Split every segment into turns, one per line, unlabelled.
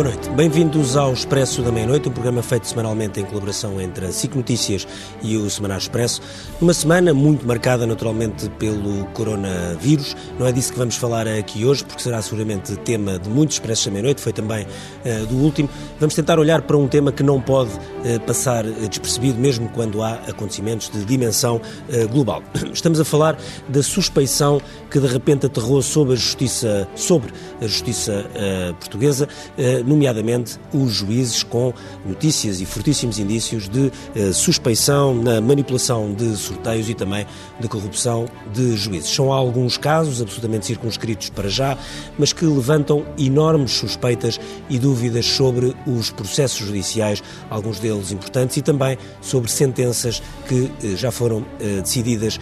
Boa noite. Bem-vindos ao Expresso da Meia-Noite, um programa feito semanalmente em colaboração entre a SIC Notícias e o Semanário Expresso. Numa semana muito marcada, naturalmente, pelo coronavírus. Não é disso que vamos falar aqui hoje, porque será seguramente tema de muitos Expressos da Meia-Noite, foi também uh, do último. Vamos tentar olhar para um tema que não pode uh, passar uh, despercebido, mesmo quando há acontecimentos de dimensão global. Estamos a falar da suspeição que de repente aterrou sobre a justiça, sobre a justiça portuguesa nomeadamente os juízes com notícias e fortíssimos indícios de eh, suspeição na manipulação de sorteios e também de corrupção de juízes. São alguns casos absolutamente circunscritos para já, mas que levantam enormes suspeitas e dúvidas sobre os processos judiciais, alguns deles importantes, e também sobre sentenças que eh, já foram eh, decididas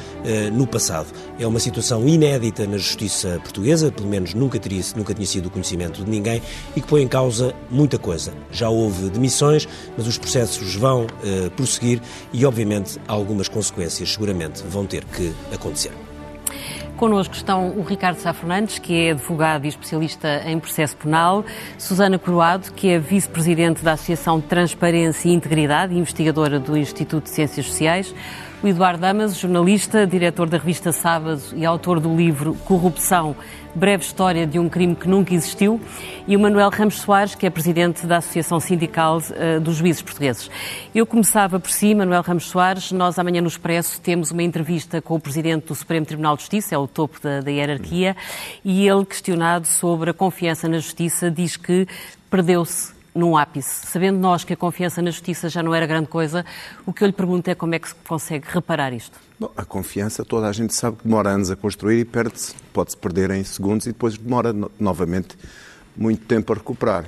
no passado. É uma situação inédita na justiça portuguesa, pelo menos nunca, teria, nunca tinha sido conhecimento de ninguém, e que põe em causa muita coisa. Já houve demissões, mas os processos vão uh, prosseguir e, obviamente, algumas consequências seguramente vão ter que acontecer.
Connosco estão o Ricardo Sá Fernandes, que é advogado e especialista em processo penal, Susana Coroado, que é vice-presidente da Associação Transparência e Integridade e investigadora do Instituto de Ciências Sociais, o Eduardo Damas, jornalista, diretor da revista Sábado e autor do livro Corrupção, breve história de um crime que nunca existiu, e o Manuel Ramos Soares, que é presidente da Associação Sindical uh, dos Juízes Portugueses. Eu começava por si, Manuel Ramos Soares, nós amanhã no Expresso temos uma entrevista com o presidente do Supremo Tribunal de Justiça, é o topo da, da hierarquia, e ele, questionado sobre a confiança na justiça, diz que perdeu-se num ápice. Sabendo nós que a confiança na justiça já não era grande coisa, o que eu lhe pergunto é como é que se consegue reparar isto?
Bom, a confiança, toda a gente sabe que demora anos a construir e perde-se, pode-se perder em segundos e depois demora no novamente muito tempo a recuperar.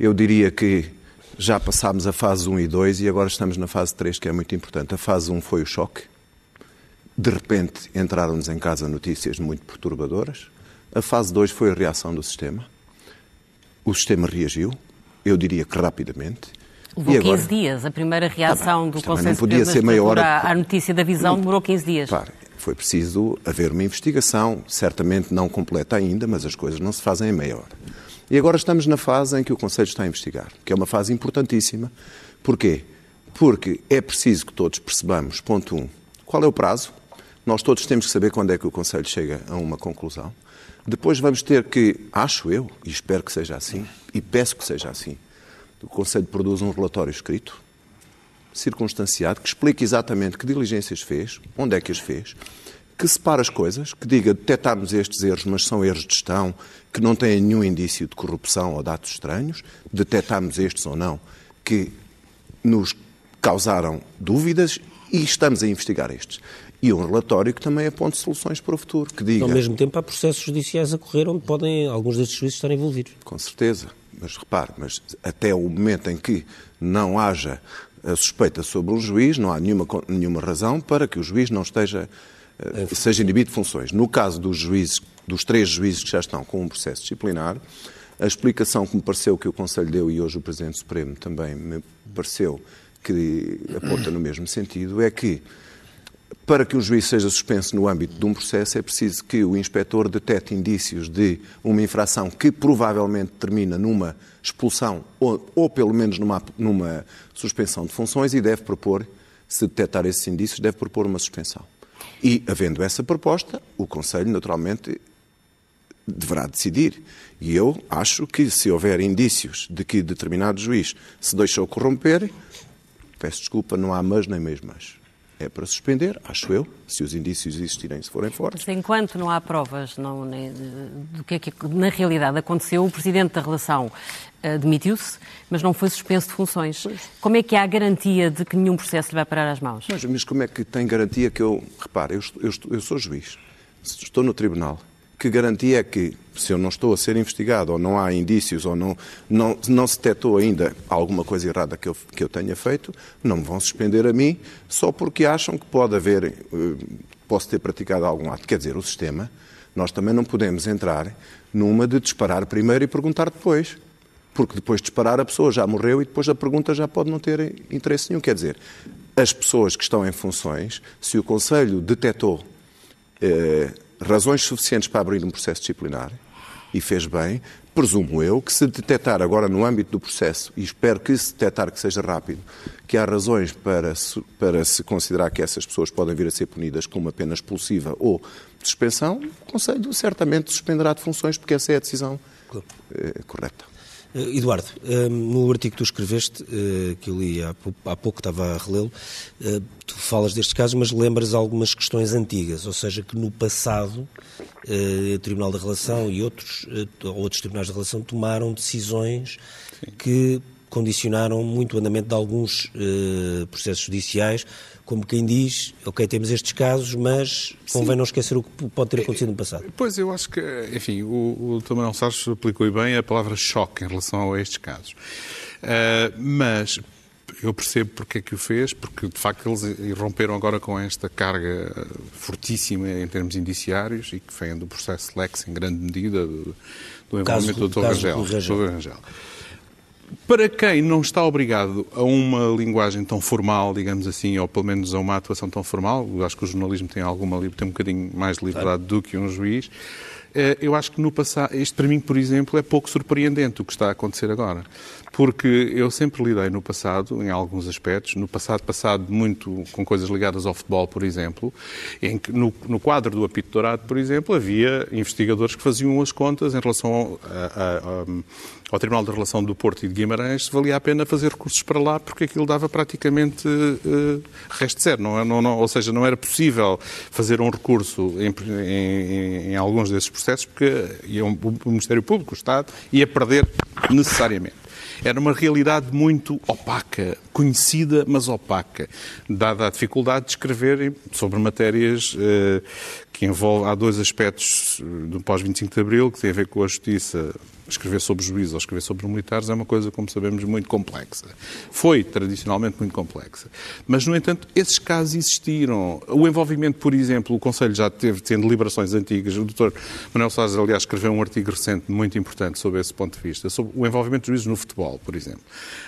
Eu diria que já passámos a fase 1 e 2 e agora estamos na fase 3, que é muito importante. A fase 1 foi o choque. De repente entraram-nos em casa notícias muito perturbadoras. A fase 2 foi a reação do sistema. O sistema reagiu, eu diria que rapidamente.
Levou agora... 15 dias. A primeira reação tá do Conselho Superior ser meia hora... à notícia da visão demorou 15 dias.
Claro, foi preciso haver uma investigação, certamente não completa ainda, mas as coisas não se fazem em meia hora. E agora estamos na fase em que o Conselho está a investigar, que é uma fase importantíssima. Porquê? Porque é preciso que todos percebamos, ponto um, qual é o prazo. Nós todos temos que saber quando é que o Conselho chega a uma conclusão. Depois vamos ter que, acho eu, e espero que seja assim, e peço que seja assim, o Conselho produz um relatório escrito, circunstanciado, que explique exatamente que diligências fez, onde é que as fez, que separe as coisas, que diga detectarmos estes erros, mas são erros de gestão, que não têm nenhum indício de corrupção ou de atos estranhos, detectarmos estes ou não, que nos causaram dúvidas e estamos a investigar estes e um relatório que também aponte soluções para o futuro, que diga...
Ao mesmo tempo há processos judiciais a correr onde podem alguns destes juízes estar envolvidos.
Com certeza, mas repare, mas até o momento em que não haja a suspeita sobre um juiz, não há nenhuma, nenhuma razão para que o juiz não esteja, eh, seja inibido de funções. No caso dos juízes, dos três juízes que já estão com um processo disciplinar, a explicação que me pareceu que o Conselho deu e hoje o Presidente Supremo também me pareceu que aponta no mesmo sentido, é que para que um juiz seja suspenso no âmbito de um processo, é preciso que o inspetor detecte indícios de uma infração que provavelmente termina numa expulsão ou, ou pelo menos numa, numa suspensão de funções e deve propor, se detectar esses indícios, deve propor uma suspensão. E, havendo essa proposta, o Conselho, naturalmente, deverá decidir. E eu acho que, se houver indícios de que determinado juiz se deixou corromper, peço desculpa, não há mas nem mesmo mas é para suspender, acho eu, se os indícios existirem, se forem fortes.
Enquanto não há provas não, nem, do que é que na realidade aconteceu, o Presidente da relação uh, demitiu-se, mas não foi suspenso de funções. Pois. Como é que há garantia de que nenhum processo lhe vai parar às mãos?
Mas, mas como é que tem garantia que eu... Repare, eu, eu, eu sou juiz, estou no tribunal, que garantia é que, se eu não estou a ser investigado, ou não há indícios, ou não, não, não se detectou ainda alguma coisa errada que eu, que eu tenha feito, não me vão suspender a mim só porque acham que pode haver, eh, posso ter praticado algum ato. Quer dizer, o sistema, nós também não podemos entrar numa de disparar primeiro e perguntar depois. Porque depois de disparar a pessoa já morreu e depois a pergunta já pode não ter interesse nenhum. Quer dizer, as pessoas que estão em funções, se o Conselho detectou eh, razões suficientes para abrir um processo disciplinar, e fez bem, presumo eu, que se detectar agora no âmbito do processo, e espero que se detectar que seja rápido, que há razões para se, para se considerar que essas pessoas podem vir a ser punidas com uma pena expulsiva ou suspensão, o Conselho certamente suspenderá de funções, porque essa é a decisão eh, correta.
Eh, Eduardo, eh, no artigo que tu escreveste, eh, que eu li há pouco, estava a relê-lo, tu falas destes casos, mas lembras algumas questões antigas, ou seja, que no passado o Tribunal da Relação e outros, outros tribunais da relação tomaram decisões Sim. que condicionaram muito o andamento de alguns processos judiciais, como quem diz, ok, temos estes casos, mas convém Sim. não esquecer o que pode ter acontecido no passado.
Pois, eu acho que, enfim, o, o Dr. Manuel Salles aplicou bem a palavra choque em relação a estes casos. Uh, mas eu percebo porque é que o fez, porque de facto eles irromperam agora com esta carga fortíssima em termos indiciários e que vem do processo Lex em grande medida do, do envolvimento do Dr. Rangel. Para quem não está obrigado a uma linguagem tão formal, digamos assim, ou pelo menos a uma atuação tão formal, acho que o jornalismo tem alguma tem um bocadinho mais de liberdade do que um juiz. Eh, eu acho que no passado, isto para mim, por exemplo, é pouco surpreendente o que está a acontecer agora. Porque eu sempre lidei no passado, em alguns aspectos, no passado passado muito com coisas ligadas ao futebol, por exemplo, em que no, no quadro do apito dourado, por exemplo, havia investigadores que faziam as contas em relação ao, a, a, ao Tribunal de Relação do Porto e de Guimarães, se valia a pena fazer recursos para lá, porque aquilo dava praticamente uh, resto zero. Não, é, não, não, ou seja, não era possível fazer um recurso em, em, em alguns desses processos, porque iam, o Ministério Público, o Estado, ia perder necessariamente. Era uma realidade muito opaca, conhecida, mas opaca, dada a dificuldade de escrever sobre matérias eh, que envolvem. Há dois aspectos eh, do pós-25 de Abril que têm a ver com a justiça escrever sobre juízes ou escrever sobre militares é uma coisa, como sabemos, muito complexa. Foi, tradicionalmente, muito complexa. Mas, no entanto, esses casos existiram. O envolvimento, por exemplo, o Conselho já teve, tendo deliberações antigas, o Dr. Manuel Soares, aliás, escreveu um artigo recente muito importante sobre esse ponto de vista, sobre o envolvimento de juízes no futebol, por exemplo.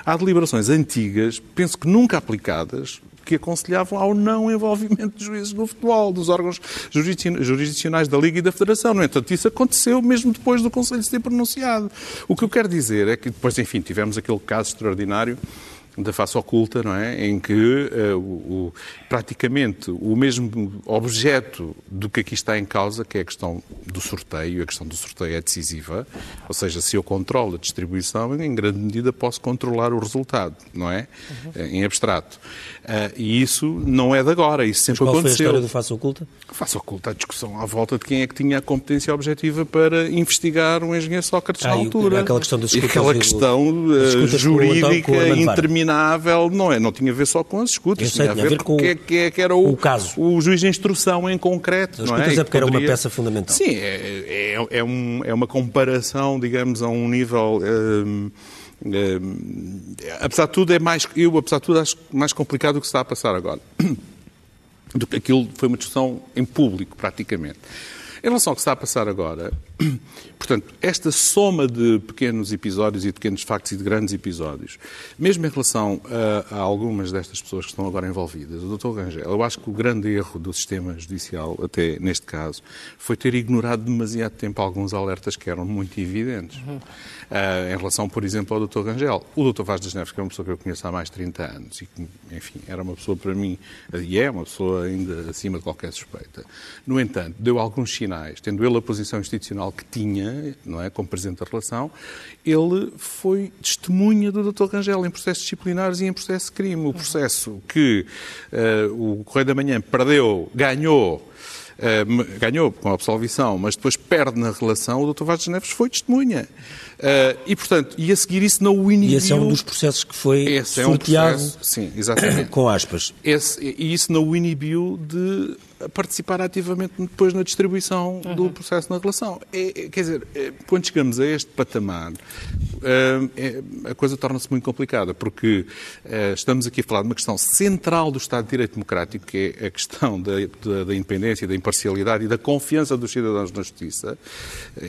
Há deliberações antigas, penso que nunca aplicadas, que aconselhavam ao não envolvimento de juízes no futebol, dos órgãos jurisdicionais da Liga e da Federação. No entanto, isso aconteceu mesmo depois do Conselho se ter pronunciado. O que eu quero dizer é que depois, enfim, tivemos aquele caso extraordinário da face oculta, não é? Em que uh, o, o, praticamente o mesmo objeto do que aqui está em causa, que é a questão do sorteio, a questão do sorteio é decisiva, ou seja, se eu controlo a distribuição, em grande medida posso controlar o resultado, não é? Uhum. Em abstrato. Uh, e isso não é de agora, isso sempre
Mas qual
aconteceu.
foi a história do face oculta?
A face oculta, a discussão à volta de quem é que tinha a competência objetiva para investigar um engenheiro Sócrates ah, na altura.
Aquela questão,
e aquela questão uh, jurídica interminável, não é? Não tinha a ver só com as escutas,
sei, tinha, a ver, com que,
que, que era o,
o, caso.
o juiz de instrução em concreto.
As
não
escutas
é,
é porque poderia... era uma peça fundamental.
Sim, é, é, é, um, é uma comparação, digamos, a um nível. Um, um, apesar de tudo, é mais, eu, apesar de tudo, acho mais complicado do que se está a passar agora. Do que aquilo foi uma discussão em público, praticamente. Em relação ao que está a passar agora, portanto, esta soma de pequenos episódios e de pequenos factos e de grandes episódios, mesmo em relação a, a algumas destas pessoas que estão agora envolvidas, o Dr. Rangel, eu acho que o grande erro do sistema judicial, até neste caso, foi ter ignorado demasiado tempo alguns alertas que eram muito evidentes. Uhum. Uh, em relação, por exemplo, ao Dr. Rangel. O Dr. Vaz das Neves, que é uma pessoa que eu conheço há mais de 30 anos e que, enfim, era uma pessoa para mim, e é uma pessoa ainda acima de qualquer suspeita. No entanto, deu alguns sinais, tendo ele a posição institucional que tinha, não é, como Presidente da Relação, ele foi testemunha do Dr. Rangel em processos disciplinares e em processo de crime. O processo que uh, o Correio da Manhã perdeu, ganhou, Uh, ganhou com a absolvição, mas depois perde na relação, o Dr. Vaz Neves foi testemunha. Uh, e, portanto, e a seguir isso não o inibiu...
E esse é um dos processos que foi esse sorteado é um processo,
sim, exatamente.
com aspas.
Esse, e isso não o inibiu de participar ativamente depois na distribuição uhum. do processo na relação. É, é, quer dizer, é, quando chegamos a este patamar, é, a coisa torna-se muito complicada, porque é, estamos aqui a falar de uma questão central do Estado de Direito Democrático, que é a questão da, da, da independência, da imparcialidade e da confiança dos cidadãos na justiça.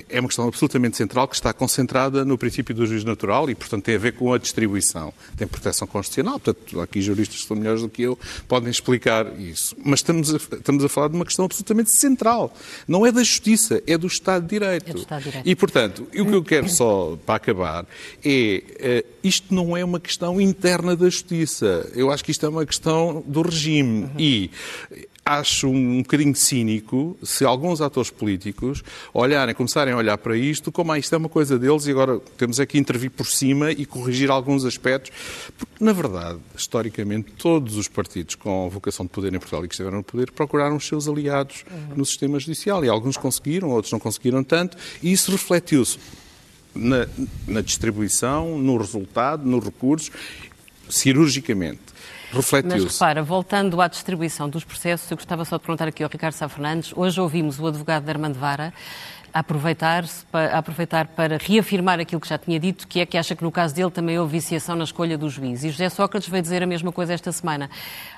É uma questão absolutamente central que está concentrada baseada no princípio do juízo natural e, portanto, tem a ver com a distribuição. Tem proteção constitucional, portanto, aqui juristas que são melhores do que eu podem explicar isso. Mas estamos a, estamos a falar de uma questão absolutamente central. Não é da justiça, é do Estado de Direito.
É do Estado de Direito.
E, portanto, o que eu quero só, para acabar, é uh, isto não é uma questão interna da justiça. Eu acho que isto é uma questão do regime. Uhum. E acho um bocadinho cínico se alguns atores políticos olharem, começarem a olhar para isto como ah, isto é uma coisa deles e agora temos aqui intervir por cima e corrigir alguns aspectos, porque na verdade, historicamente, todos os partidos com vocação de poder em Portugal e que estiveram no poder procuraram os seus aliados no sistema judicial e alguns conseguiram, outros não conseguiram tanto e isso refletiu-se na, na distribuição, no resultado, nos recursos, cirurgicamente refletiu-se.
Mas repara, voltando à distribuição dos processos, eu gostava só de perguntar aqui ao Ricardo Sá Fernandes. Hoje ouvimos o advogado de Armando Vara aproveitar, aproveitar para reafirmar aquilo que já tinha dito, que é que acha que no caso dele também houve viciação na escolha dos juízes. E José Sócrates veio dizer a mesma coisa esta semana.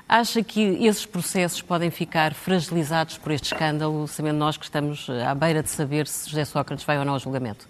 Acha que esses processos podem ficar fragilizados por este escândalo, sabendo nós que estamos à beira de saber se José Sócrates vai ou não ao julgamento?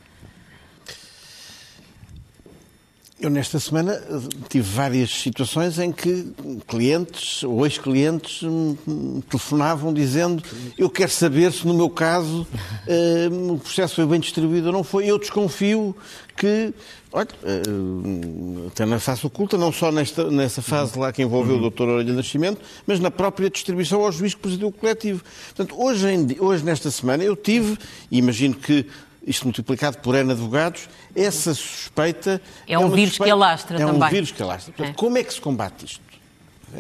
Eu, nesta semana, tive várias situações em que clientes ou ex-clientes me telefonavam dizendo eu quero saber se, no meu caso, uh, o processo foi bem distribuído ou não foi. Eu desconfio que, olha, uh, até na face oculta, não só nesta, nessa fase lá que envolveu o Dr. Orelha Nascimento, mas na própria distribuição ao juiz que presidiu o coletivo. Portanto, hoje, em, hoje nesta semana, eu tive, e imagino que isto multiplicado por N advogados, essa suspeita...
É um é vírus suspeita, que alastra
é
também.
É um vírus que alastra. Portanto, é. como é que se combate isto?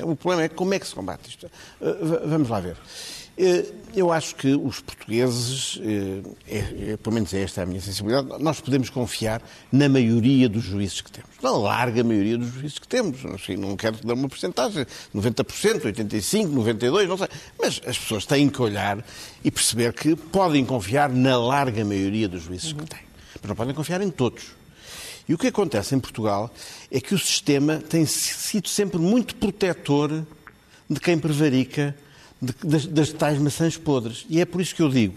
O problema é como é que se combate isto. Uh, vamos lá ver. Uh, eu acho que os portugueses, uh, é, é, pelo menos é esta a minha sensibilidade, nós podemos confiar na maioria dos juízes que temos. Na larga maioria dos juízes que temos. Assim, não quero dar uma porcentagem, 90%, 85%, 92%, não sei. Mas as pessoas têm que olhar e perceber que podem confiar na larga maioria dos juízes uhum. que têm. Mas não podem confiar em todos. E o que acontece em Portugal é que o sistema tem sido sempre muito protetor de quem prevarica de, das, das tais maçãs podres. E é por isso que eu digo,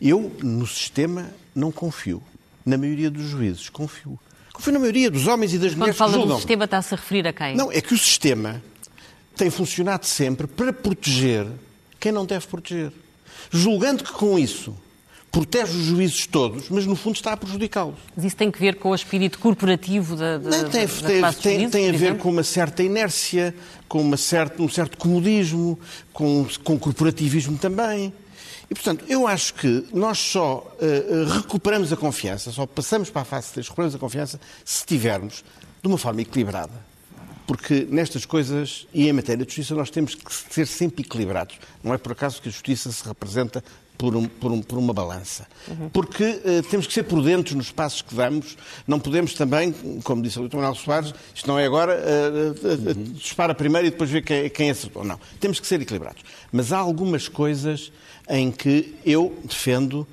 eu no sistema não confio. Na maioria dos juízes, confio. Confio na maioria dos homens e das
Quando
mulheres
fala
que julgam.
do sistema, está-se a referir a quem?
Não, é que o sistema tem funcionado sempre para proteger quem não deve proteger. Julgando que com isso protege os juízes todos, mas no fundo está a prejudicá-los.
Mas isso tem que ver com o espírito corporativo da, da,
Não, tem,
da
tem,
classe
tem,
juízes,
tem a ver com uma certa inércia, com uma certa, um certo comodismo, com, com corporativismo também. E, portanto, eu acho que nós só uh, recuperamos a confiança, só passamos para a fase 3, recuperamos a confiança, se estivermos de uma forma equilibrada. Porque nestas coisas e em matéria de justiça nós temos que ser sempre equilibrados. Não é por acaso que a justiça se representa por, um, por, um, por, uma balança. Uhum. Porque uh, temos que ser prudentes nos passos que damos. Não podemos também, como disse o. Manuel Soares, isto não é agora, uh, uh, dispara primeiro e depois ver quem, quem acertou. Não. Temos que ser equilibrados. Mas há algumas coisas em que eu defendo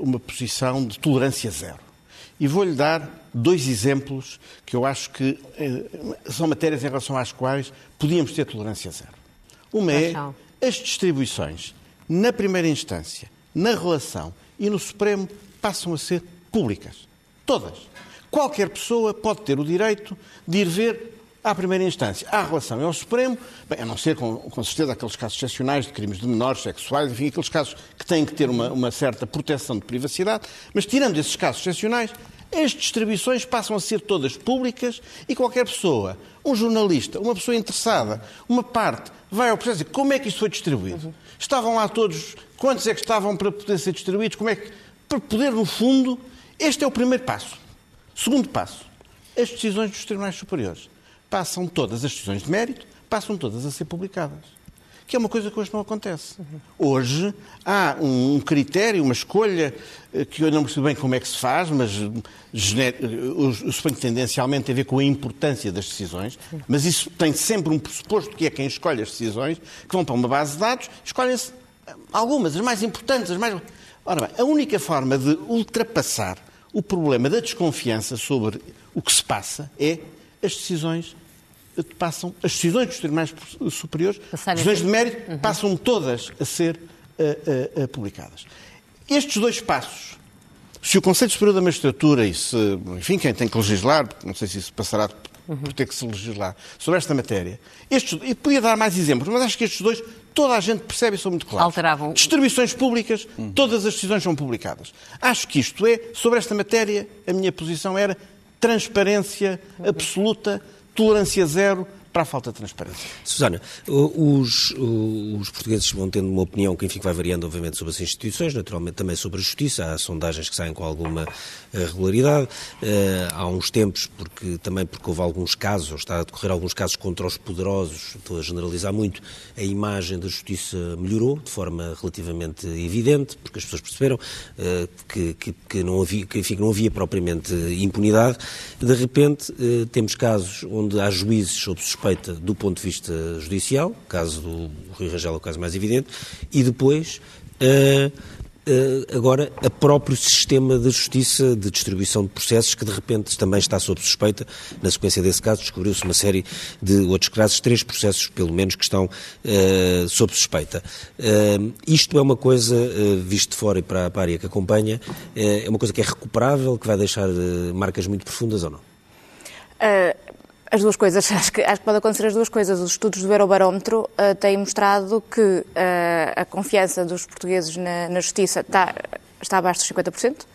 uma posição de tolerância zero. E vou-lhe dar dois exemplos que eu acho que são matérias em relação às quais podíamos ter tolerância zero. Uma é as distribuições na primeira instância, na relação e no Supremo passam a ser públicas. Todas. Qualquer pessoa pode ter o direito de ir ver à primeira instância, à relação e ao Supremo, bem, a não ser com, com certeza aqueles casos excepcionais de crimes de menores, sexuais, enfim, aqueles casos que têm que ter uma, uma certa proteção de privacidade, mas tirando esses casos excepcionais, as distribuições passam a ser todas públicas e qualquer pessoa, um jornalista, uma pessoa interessada, uma parte, vai ao processo e como é que isto foi distribuído. Estavam lá todos, quantos é que estavam para poder ser distribuídos, como é que, para poder, no fundo, este é o primeiro passo. Segundo passo, as decisões dos tribunais superiores. Passam todas, as decisões de mérito, passam todas a ser publicadas. Que é uma coisa que hoje não acontece. Hoje há um critério, uma escolha, eh, que eu não percebo bem como é que se faz, mas eh, eu suponho que tendencialmente tem a ver com a importância das decisões, mas isso tem sempre um pressuposto que é quem escolhe as decisões, que vão para uma base de dados, escolhem-se algumas, as mais importantes, as mais. Ora bem, a única forma de ultrapassar o problema da desconfiança sobre o que se passa é as decisões passam, as decisões dos tribunais superiores, as decisões de mérito, uhum. passam todas a ser uh, uh, uh, publicadas. Estes dois passos se o Conselho Superior da Magistratura e se, enfim, quem tem que legislar, não sei se isso passará por ter que se legislar sobre esta matéria, estes, e podia dar mais exemplos, mas acho que estes dois toda a gente percebe e são muito claros.
Alteravam.
Distribuições públicas, todas as decisões são publicadas. Acho que isto é, sobre esta matéria, a minha posição era transparência absoluta, tolerância zero, para a falta de transparência.
Susana, os, os, portugueses vão tendo uma opinião que enfim, vai variando, obviamente, sobre as instituições, naturalmente também sobre a justiça. Há sondagens que saem com alguma eh, regularidade. Uh, há uns tempos, porque também porque houve alguns casos, está a decorrer alguns casos contra os poderosos, estou a generalizar muito, a imagem da justiça melhorou de forma relativamente evidente, porque as pessoas perceberam uh, que, que, que, não havia, que, enfim, não havia propriamente impunidade. De repente, temos casos onde há juízes sob suspeita suspeita do ponto de vista judicial, caso do Rui Rangel é o caso mais evidente, e depois uh, uh, agora a próprio sistema de justiça de distribuição de processos que de repente também está sob suspeita. Na sequência desse caso descobriu-se uma série de outros casos, três processos pelo menos que estão uh, sob suspeita. isto é uma coisa, visto de fora e para, para a área que acompanha, é uma coisa que é recuperável, que vai deixar marcas muito profundas ou não?
As duas coisas, acho que, acho que pode acontecer as duas coisas. Os estudos do Eurobarómetro uh, têm mostrado que uh, a confiança dos portugueses na, na justiça está, está abaixo dos 50%,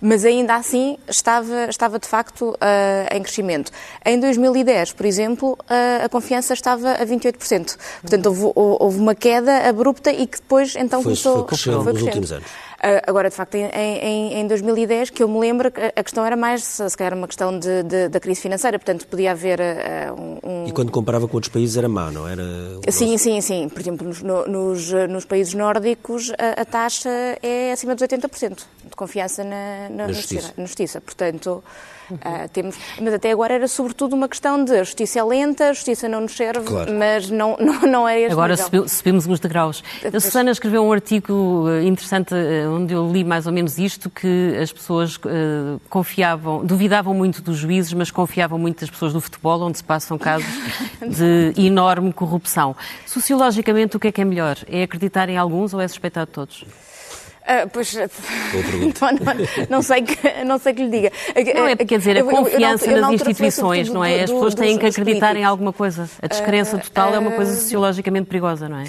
mas ainda assim estava, estava de facto uh, em crescimento. Em 2010, por exemplo, a confiança estava a 28%. Portanto, houve, houve, uma queda abrupta e que depois então
foi,
começou...
Foi crescendo nos últimos anos.
Ah, agora, de facto, em, em, em 2010, que eu me lembro, a questão era mais, se calhar, uma questão de, de, da crise financeira, portanto, podia haver uh, um...
E quando comparava com outros países era má, não era?
Sim, sim, sim. Por exemplo, nos, nos, nos países nórdicos, a, a, taxa é acima dos 80% de confiança na, na, na, justiça. na justiça. Portanto, Uh, temos, mas até agora era sobretudo uma questão de a justiça é lenta, a justiça não nos serve, claro. mas não, não, não é este
Agora nível. subimos uns degraus. A Susana escreveu um artigo eh, interessante eh, onde eu li mais ou menos isto, que as pessoas uh, confiavam, duvidavam muito dos juízes, mas confiavam muito das pessoas do futebol, onde se passam casos de enorme corrupção. Sociologicamente, o que é que é melhor? É acreditar em alguns ou é suspeitar de todos?
Uh, pois, não, não, não, sei que, não sei que lhe diga.
Não é, quer dizer, a confiança eu, eu, eu, nas instituições, não é? As pessoas têm que acreditar em alguma coisa. A descrença uh, total uh, é uma coisa sociologicamente perigosa, não é?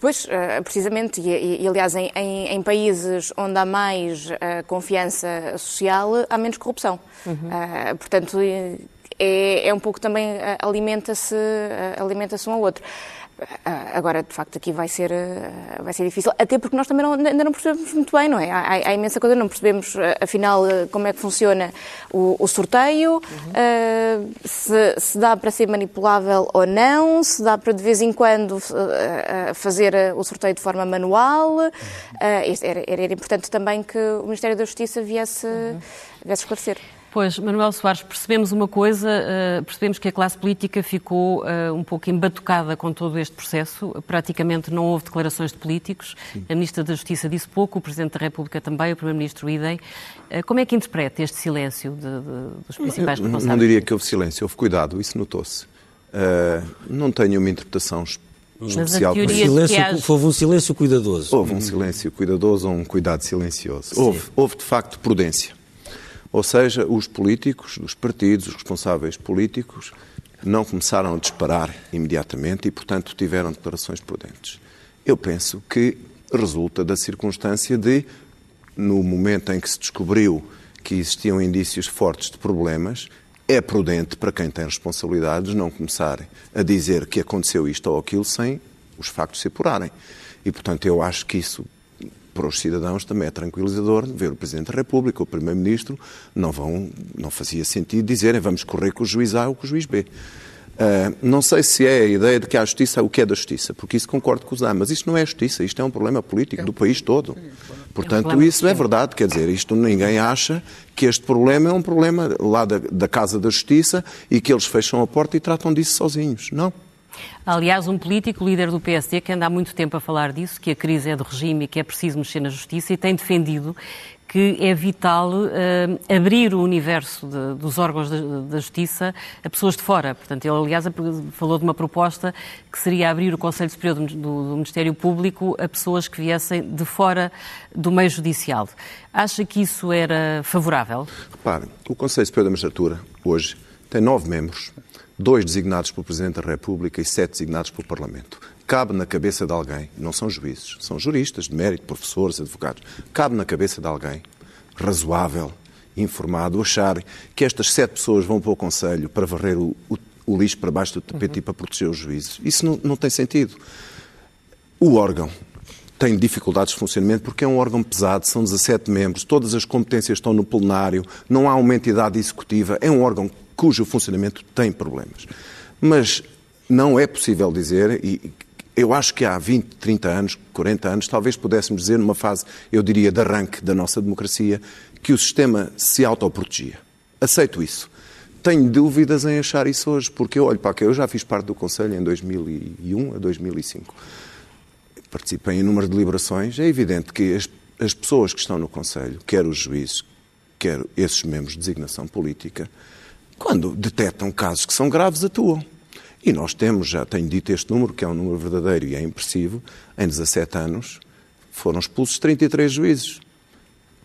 Pois, precisamente, e, e aliás, em, em, em, países onde há mais confiança social, há menos corrupção. Uhum. portanto, é, é, um pouco também alimenta-se alimenta um ao outro. Ah, agora, de facto, aqui vai ser, ah, vai ser difícil, até porque nós também não, ainda não percebemos muito bem, não é? Há, há, imensa coisa, não percebemos, ah, afinal, como é que funciona o, o sorteio, uhum. uh, se, se, dá para ser manipulável ou não, se dá para de vez em quando fazer o sorteio de forma manual. Era, era, importante também que o Ministério da Justiça viesse, uhum. viesse esclarecer.
Pois, Manuel Soares, percebemos uma coisa, uh, percebemos que a classe política ficou uh, um pouco embatucada com todo este processo, praticamente não houve declarações de políticos, Sim. a Ministra da Justiça disse pouco, o Presidente da República também, o Primeiro-Ministro idem. Uh, como é que interpreta este silêncio de, de, dos principais responsáveis?
Não diria que houve silêncio, houve cuidado, isso notou-se. não tenho uma interpretação especial.
Mas silêncio, houve um silêncio cuidadoso.
Houve um silêncio cuidadoso ou um cuidado silencioso. Houve, houve, de facto, prudência. Ou seja, os políticos, os partidos, os responsáveis políticos, não começaram a disparar imediatamente e, portanto, tiveram declarações prudentes. Eu penso que resulta da circunstância de, no momento em que se descobriu que existiam indícios fortes de problemas, é prudente para quem tem responsabilidades não começarem a dizer que aconteceu isto ou aquilo sem os factos se apurarem. E, portanto, eu acho que isso para os cidadãos também é tranquilizador ver o Presidente da República, o Primeiro-Ministro, não vão, não fazia sentido dizerem vamos correr com o juiz A ou com o juiz B. Uh, não sei se é a ideia de que a justiça é o que é da justiça, porque isso concordo com os A, mas isto não é justiça, isto é um problema político do país todo. Portanto, isso é verdade, quer dizer, isto ninguém acha que este problema é um problema lá da, da Casa da Justiça e que eles fecham a porta e tratam disso sozinhos. Não.
Aliás, um político, líder do PSD, que anda há muito tempo a falar disso, que a crise é do regime e que é preciso mexer na justiça e tem defendido que é vital uh, abrir o universo de, dos órgãos da, Justiça a pessoas de fora. Portanto, ele, aliás, falou de uma proposta que seria abrir o Conselho Superior do, do, do Ministério Público a pessoas que viessem de fora do meio judicial. Acha que isso era favorável?
Repare, o Conselho Superior da Magistratura, hoje, tem nove membros, dois designados pelo Presidente da República e sete designados pelo Parlamento. Cabe na cabeça de alguém, não são juízes, são juristas de mérito, professores, advogados, cabe na cabeça de alguém razoável, informado, achar que estas sete pessoas vão para o Conselho para varrer o, o, o lixo para baixo do tapete uhum. e para proteger os juízes. Isso não, não tem sentido. O órgão tem dificuldades de funcionamento porque é um órgão pesado, são 17 membros, todas as competências estão no plenário, não há uma entidade executiva, é um órgão cujo funcionamento tem problemas. Mas não é possível dizer, e eu acho que há 20, 30 anos, 40 anos, talvez pudéssemos dizer, numa fase, eu diria, de arranque da nossa democracia, que o sistema se autoprotegia. Aceito isso. Tenho dúvidas em achar isso hoje, porque eu olho para que eu já fiz parte do Conselho em 2001 a 2005. Participei em inúmeras deliberações. É evidente que as, as pessoas que estão no Conselho, quer os juízes, quer esses membros de designação política, quando detectam casos que são graves, atuam. E nós temos, já tenho dito este número, que é um número verdadeiro e é impressivo, em 17 anos foram expulsos 33 juízes.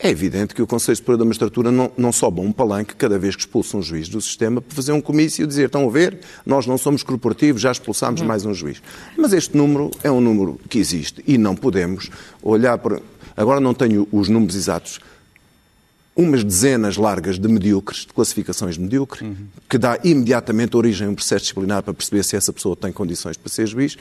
É evidente que o Conselho Superior da Magistratura não, não sobe um palanque cada vez que expulsa um juiz do sistema para fazer um comício e dizer, estão a ver, nós não somos corporativos, já expulsámos mais um juiz. Mas este número é um número que existe e não podemos olhar para... Agora não tenho os números exatos, umas dezenas largas de medíocres, de classificações medíocres, uhum. que dá imediatamente origem a um processo disciplinar para perceber se essa pessoa tem condições para ser juiz.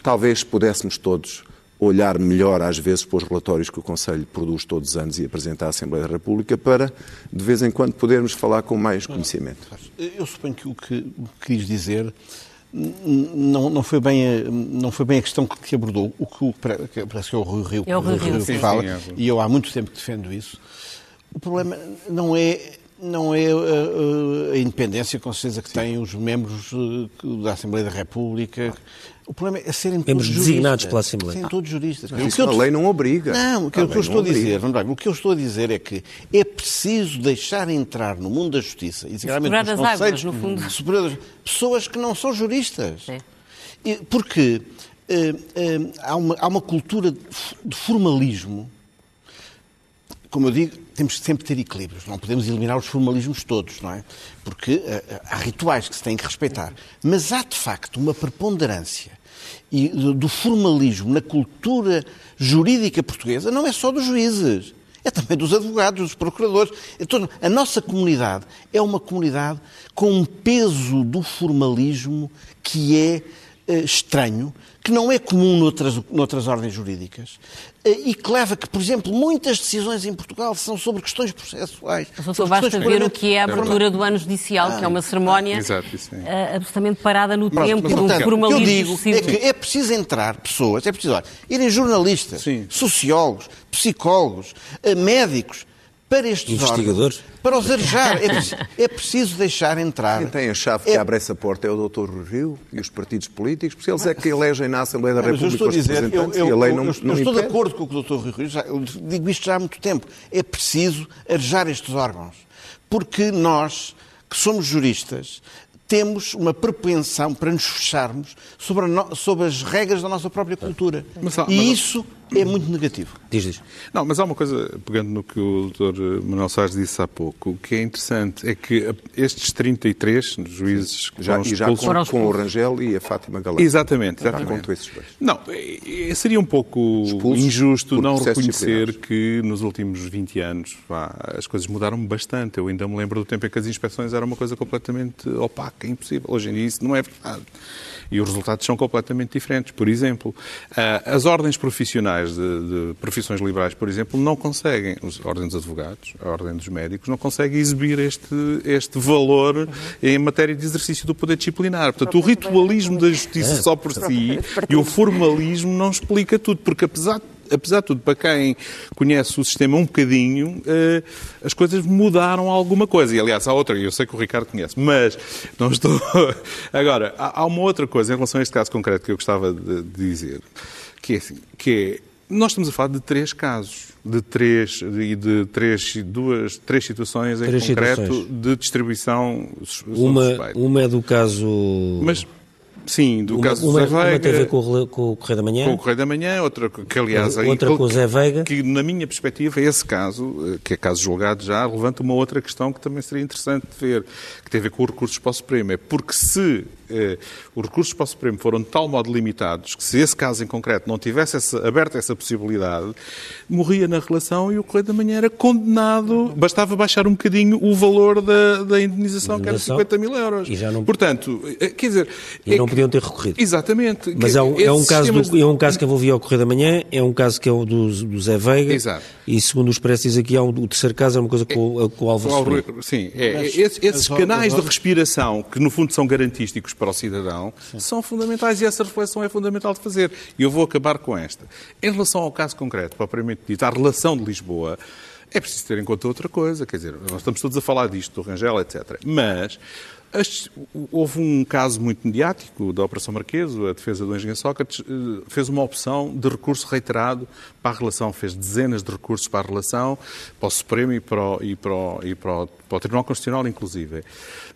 Talvez pudéssemos todos olhar melhor, às vezes, para os relatórios que o Conselho produz todos os anos e apresenta à Assembleia da República, para, de vez em quando, podermos falar com mais conhecimento.
Eu suponho que o que quis dizer não, não, foi bem a, não foi bem a questão que abordou. O que, parece que é o Rui Rio,
é o Rui Rio,
fala, sim, é. e eu há muito tempo que defendo isso. O problema não é não é a, a, a, independência, com certeza, que Sim. têm os membros eh, da Assembleia da República. O problema é serem
membros
todos
designados
juristas.
pela Assembleia.
Serem todos juristas.
Mas isso a lei não obriga.
Não, o que, eu estou a dizer, não, o que eu estou a dizer é que é preciso deixar entrar no mundo da justiça, e
seguramente nos conselhos no fundo.
superiores, pessoas que não são juristas. É. Porque uh, uh, há, uma, há uma cultura de formalismo como eu digo, temos que sempre ter equilíbrios. Não podemos eliminar os formalismos todos, não é? Porque uh, há rituais que se têm que respeitar. Mas há, de facto, uma preponderância e do formalismo na cultura jurídica portuguesa, não é só dos juízes, é também dos advogados, dos procuradores. Então, a nossa comunidade é uma comunidade com um peso do formalismo que é estranho, que não é comum noutras, noutras ordens jurídicas eh, e que leva que, por exemplo, muitas decisões em Portugal são sobre questões processuais.
Só basta ver o que é a abertura do ano judicial, ah, que é uma cerimónia ah, é. absolutamente parada no Pronto, tempo,
do formalismo. Eu digo é que é preciso entrar pessoas, é preciso olha, irem jornalistas, Sim. sociólogos, psicólogos, eh, médicos, para estes
Investigadores?
órgãos, para os arejar. É, é, preciso deixar entrar.
Quem tem a chave que é... abre essa porta é o Dr. Rio e os partidos políticos, porque eles é que elegem na Assembleia da República os representantes eu, eu, e a lei não, eu, não
eu estou
impede.
de acordo com o que o Dr. Rio já, eu digo isto já há muito tempo. É preciso arejar estes órgãos. Porque nós, que somos juristas, temos uma propensão para nos fecharmos sobre, no... sobre as regras da nossa própria cultura. Mas, mas, e isso é muito negativo.
Diz, diz.
Não, mas há uma coisa, pegando no que o Dr. Manuel Soares disse há pouco, o que é interessante é que estes 33 juízes
que já, já com, com, o Rangel e a Fátima Galera.
Exatamente, exatamente. esses dois. Não, é, é, seria um pouco Expulsos injusto não reconhecer que nos últimos 20 anos vá, as coisas mudaram bastante. Eu ainda me lembro do tempo em que as inspeções eram uma coisa completamente opaca, impossível. Hoje em dia isso não é verdade e os resultados são completamente diferentes. Por exemplo, ah, as ordens profissionais de, de profissões liberais, por exemplo, não conseguem, a ordem dos advogados, a ordem dos médicos, não conseguem exibir este, este valor em matéria de exercício do poder disciplinar. Portanto, o ritualismo da justiça só por si e o formalismo não explica tudo, porque apesar de apesar de tudo, para quem conhece o sistema um bocadinho, eh, as coisas mudaram alguma coisa. E, aliás, há outra, eu sei que o Ricardo conhece, mas não estou... Agora, há uma outra coisa em relação a este caso concreto que eu gostava de dizer, que é assim, que é Nós estamos a falar de três casos, de três e de três, duas, três situações em
Três
concreto
situações.
de distribuição
Uma, uma é do caso.
Mas, sim, do
uma,
caso
uma,
do Zé
uma
Veiga,
tem a ver com o, com o Correio da Manhã.
com o Correio da Manhã, outra que, aliás, aí-
Outra com o Zé Veiga.
que na minha perspectiva, esse caso, eh, que é caso julgado já, levanta uma outra questão que também seria interessante de ver, que tem a ver com os recursos para o Supremo. É porque se eh, os recursos para o Supremo foram de tal modo limitados que se esse caso em concreto não tivesse essa, aberto essa possibilidade, morria na relação e o Correio da Manhã era condenado, bastava baixar um bocadinho o valor da, da indenização, que era
Indenização.
50 mil euros.
E já não-
Portanto, eh, quer dizer...
E
é
não
que-
podiam ter recorrido.
Exatamente.
Mas é um, é um caso do- é um caso que envolvia o Correio da Manhã, é um caso que é o do, do Zé Veiga.
Exato.
E segundo os prestes aqui, há um, o terceiro caso é uma coisa com, o- com o Álvaro
Sim, é,
Mas-
esses, esses canais de respiração, que no fundo são garantísticos para o cidadão, são fundamentais e essa reflexão é fundamental de fazer. E eu vou acabar com esta. Em relação ao caso concreto, propriamente dito, à relação de Lisboa, é preciso ter em conta outra coisa. Quer dizer, nós estamos todos a falar disto, do Rangel, etc. Mas houve um caso muito mediático da Operação Marqueso, a defesa do engenheiro Sócrates eh, fez uma opção de recurso reiterado para a relação, fez dezenas de recursos para a relação, para o Supremo e para o, e para o, e para o, para o Tribunal Constitucional, inclusive.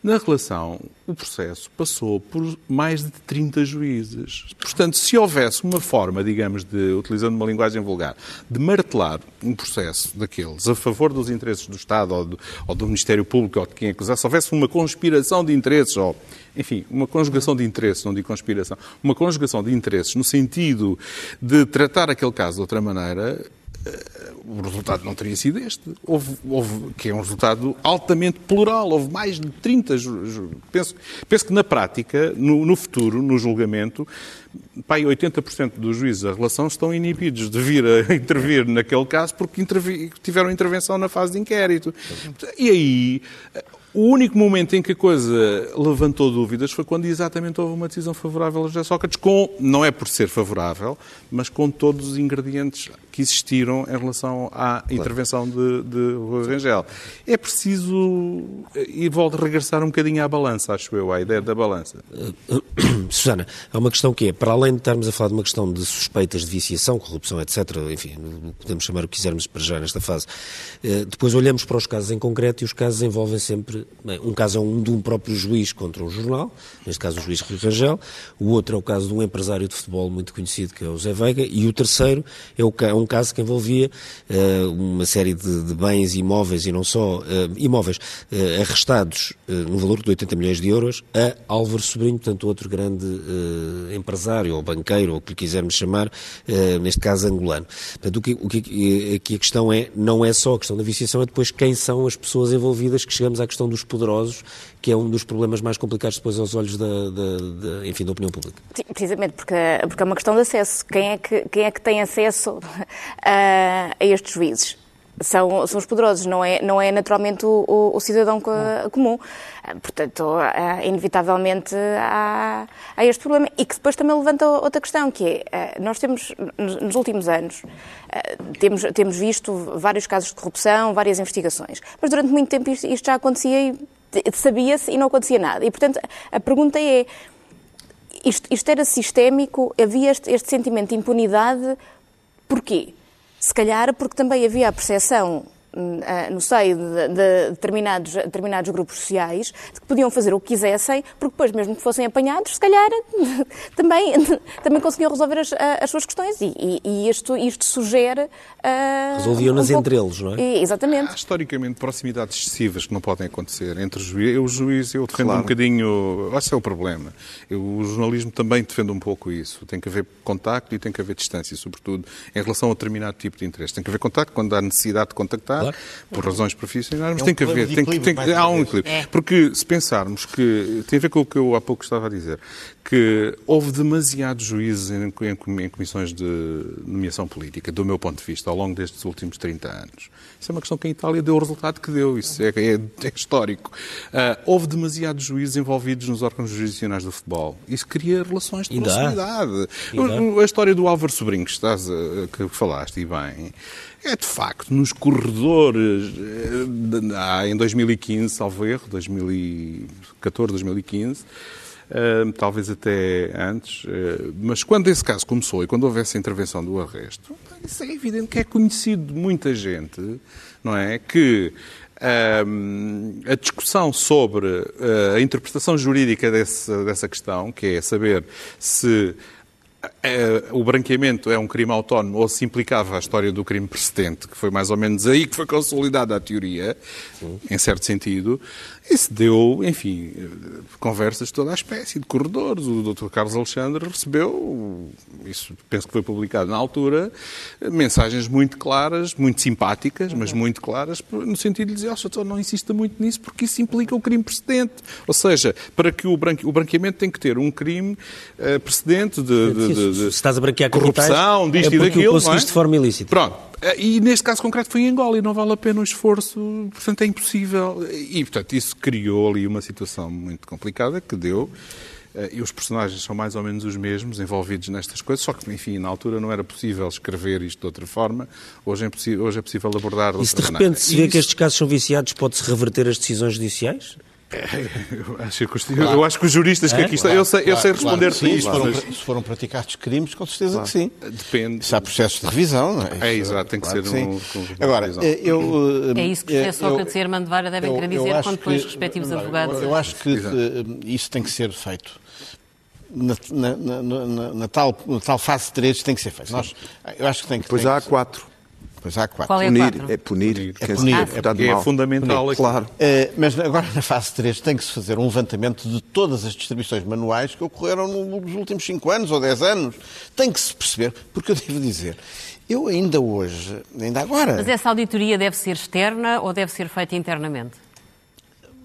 Na relação, o processo passou por mais de 30 juízes. Portanto, se houvesse uma forma, digamos, de, utilizando uma linguagem vulgar, de martelar um processo daqueles a favor dos interesses do Estado ou do, ou do Ministério Público ou de quem acusasse, se houvesse uma conspiração de interesses ou, enfim, uma conjugação de interesses, não digo conspiração, uma conjugação de interesses no sentido de tratar aquele caso de outra maneira, eh, o resultado não teria sido este. Houve, houve- que é um resultado altamente plural. Houve mais de 30. ju- ju- penso, penso que na prática, no, no futuro, no julgamento, pai, 80% dos juízes da relação estão inibidos de vir a intervir naquele caso porque intervi- tiveram intervenção na fase de inquérito. E aí. O único momento em que a coisa levantou dúvidas foi quando exatamente houve uma decisão favorável a José Sócrates, com, não é por ser favorável, mas com todos os ingredientes que existiram em relação à intervenção de, de Rui Rangel. É preciso, e volto a regressar um bocadinho à balança, acho eu, à ideia da balança.
Susana, há uma questão que é, para além de estarmos a falar de uma questão de suspeitas de viciação, corrupção, etc., enfim, podemos chamar o que quisermos para já nesta fase, eh, depois olhamos para os casos em concreto e os casos envolvem sempre, bem, um caso é um de um próprio juiz contra um jornal, neste caso o juiz Rui Rangel, o outro é o caso de um empresário de futebol muito conhecido, que é o Zé Veiga, e o terceiro é, o, é um caso que envolvia eh, uma série de, de bens imóveis e não só, eh, imóveis eh, arrestados no valor de 80 milhões de euros a Álvaro Sobrinho, portanto outro grande empresário ou banqueiro, ou o que lhe quisermos chamar, neste caso angolano. Portanto, o que, o que aqui a questão é, não é só a questão da viciação, é depois quem são as pessoas envolvidas, que chegamos à questão dos poderosos, que é um dos problemas mais complicados depois aos olhos da, da- da- enfim, da opinião pública.
Sim, precisamente porque, porque é uma questão de acesso. Quem é que, quem é que tem acesso a, a estes juízes? São, são os poderosos, não é, não é naturalmente o, o- o cidadão co- comum. Ah, Portanto, ah, inevitavelmente há, há este problema. E que depois também levanta outra questão, que é, ah, nós temos, nos últimos anos, temos, temos visto vários casos de corrupção, várias investigações. Mas durante muito tempo isto, isto já acontecia e sabia-se e não acontecia nada. E, portanto, a pergunta é, isto, isto era sistémico, havia este, este sentimento de impunidade, porquê? Se calhar porque também havia a percepção no seio de, de determinados, determinados grupos sociais que podiam fazer o que quisessem, porque depois, mesmo que fossem apanhados, se calhar também, também conseguiam resolver as, as suas questões. E, e- e isto, isto sugere. ah,
Resolviam-nas
um
entre eles, não é?
E- Exatamente.
Há historicamente proximidades excessivas que não podem acontecer entre o juiz. Eu, o juiz, eu defendo
Claro.
um bocadinho. Esse é o problema. Eu, o jornalismo também defende um pouco isso. Tem que haver contacto e tem que haver distância, sobretudo em relação a determinado tipo de interesse. Tem que haver contacto quando há necessidade de contactar,
Claro.
por razões profissionais, mas
É um
tem que haver. Tem que, tem que- há um equilíbrio. Porque se pensarmos que. Tem a ver com o que eu há pouco estava a dizer. Que houve demasiados juízes em, em- em comissões de nomeação política, do meu ponto de vista, ao longo destes últimos 30 anos. Isso é uma questão que em Itália deu o resultado que deu. Isso é, é- é histórico. Ah, houve demasiados juízes envolvidos nos órgãos jurisdicionais do futebol. Isso cria relações de proximidade. A história do Álvaro Sobrinho, que, estás a- que falaste, e bem, é de facto nos corredores, eh, em 2015, salvo erro, 2014, 2015, uh, talvez até antes, uh, mas quando esse caso começou e quando houve essa intervenção do arresto, isso é evidente que é conhecido de muita gente, não é? Que a discussão sobre a interpretação jurídica desse, dessa questão, que é saber se é, o branqueamento é um crime autónomo ou se implicava a história do crime precedente, que foi mais ou menos aí que foi consolidada a teoria, Sim. em certo sentido, isso deu, enfim, conversas de toda a espécie, de corredores. O Dr. Carlos Alexandre recebeu, isso penso que foi publicado na altura, mensagens muito claras, muito simpáticas, mas muito claras, no sentido de dizer, oh, doutor, não insista muito nisso porque isso implica o crime precedente. Ou seja, para que o, branque... o branqueamento tem que ter um crime uh, precedente de, de, de, de,
Se estás a branquear
corrupção, disto
é
e daquilo.
Conseguiste é? de forma ilícita.
Pronto. Eh, e neste caso concreto foi em Angola e não vale a pena o esforço, portanto é impossível. E, portanto, isso criou ali uma situação muito complicada que deu. Eh, e os personagens são mais ou menos os mesmos envolvidos nestas coisas, só que, enfim, na altura não era possível escrever isto de outra forma, hoje é, possível, hoje é possível abordar de
E se de repente se vê isso... que estes casos são viciados, pode-se reverter as decisões judiciais?
Eu acho, que, claro. eu acho que os juristas que aqui estão. eu sei, eu sei responder
claro, sim,
isso.
Se foram, mas... se foram, praticados crimes, com certeza claro. que sim.
Depende.
Se há processos de revisão, não
é? É, exato, tem que ser um,
um, Agora, eu.
É isso que José Sócrates e Armando Vara devem querer dizer quando põem os respectivos advogados.
Eu, acho que uh, isso tem que ser feito. Na, na, na, na, tal, na tal fase 3 tem que ser feito. Nós, eu acho que tem que.
Pois há quatro.
Pois há quatro.
Qual é
punir,
quatro?
é punir.
É punir.
É, é, é fundamental. Punir.
Claro.
Uh, mas agora na fase 3 tem que se fazer um levantamento de todas as distribuições manuais que ocorreram nos últimos 5 anos ou 10 anos. Tem que se perceber, porque eu devo dizer, eu ainda hoje, ainda agora...
Mas essa auditoria deve ser externa ou deve ser feita internamente?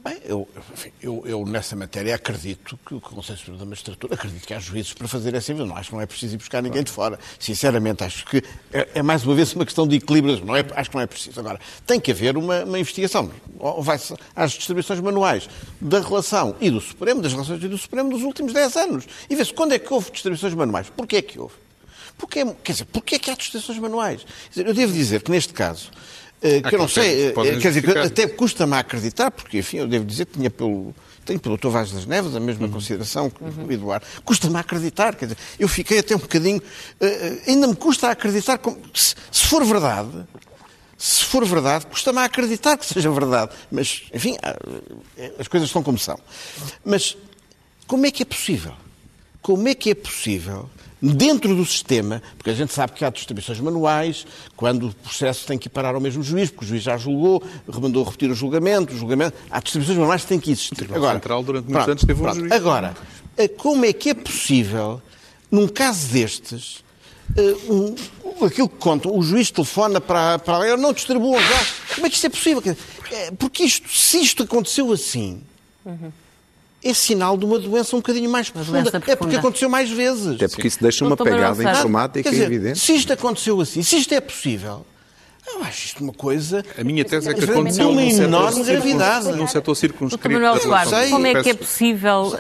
Bem, eu, enfim, eu, eu, nessa matéria acredito que o Conselho Superior da Magistratura, acredito que há juízes para fazer essa investigação. Acho que não é preciso ir buscar ninguém de fora. Sinceramente, acho que é, é mais uma vez uma questão de equilíbrio. Não é, acho que não é preciso. Agora, tem que haver uma, uma investigação. Vai às distribuições manuais da relação e do Supremo, das relações e do Supremo dos últimos 10 anos. E vê-se quando é que houve distribuições manuais. Porquê é que houve? Porquê, quer dizer, porquê é que há distribuições manuais? Dizer, eu devo dizer que, neste caso, eh, que eu não sei, eh, quer dizer, até custa-me a acreditar, porque, enfim, eu devo dizer que tinha pelo, tenho pelo Dr. Vaz das Neves a mesma uhum. consideração que uhum. o Eduardo. Custa-me a acreditar, quer dizer, eu fiquei até um bocadinho, uh, ainda me custa a acreditar, como, se, se for verdade, se for verdade, custa-me a acreditar que seja verdade, mas, enfim, as coisas estão como são. Mas como é que é possível? Como é que é possível dentro do sistema, porque a gente sabe que há distribuições manuais, quando o processo tem que parar ao mesmo juiz, porque o juiz já julgou, remandou repetir o julgamento, o julgamento, há distribuições manuais que têm que existir.
Agora, Central, durante muitos pronto, anos, teve um pronto. juiz.
Agora, eh, como é que é possível, num caso destes, eh, um, aquilo que contam, o juiz telefona para, para eu não distribuo já. Como é que isto é possível? Eh, porque isto, se isto aconteceu assim, uhum é sinal de uma doença um bocadinho mais profunda. profunda. É porque aconteceu mais vezes.
É porque isso deixa uma pegada informática
dizer,
evidente.
Se isto aconteceu assim, se isto é possível, eu acho isto uma coisa.
A minha tese é que aconteceu
uma enorme gravidade.
Num setor circunscrito.
Manuel Soares, como é que é possível uh, uh,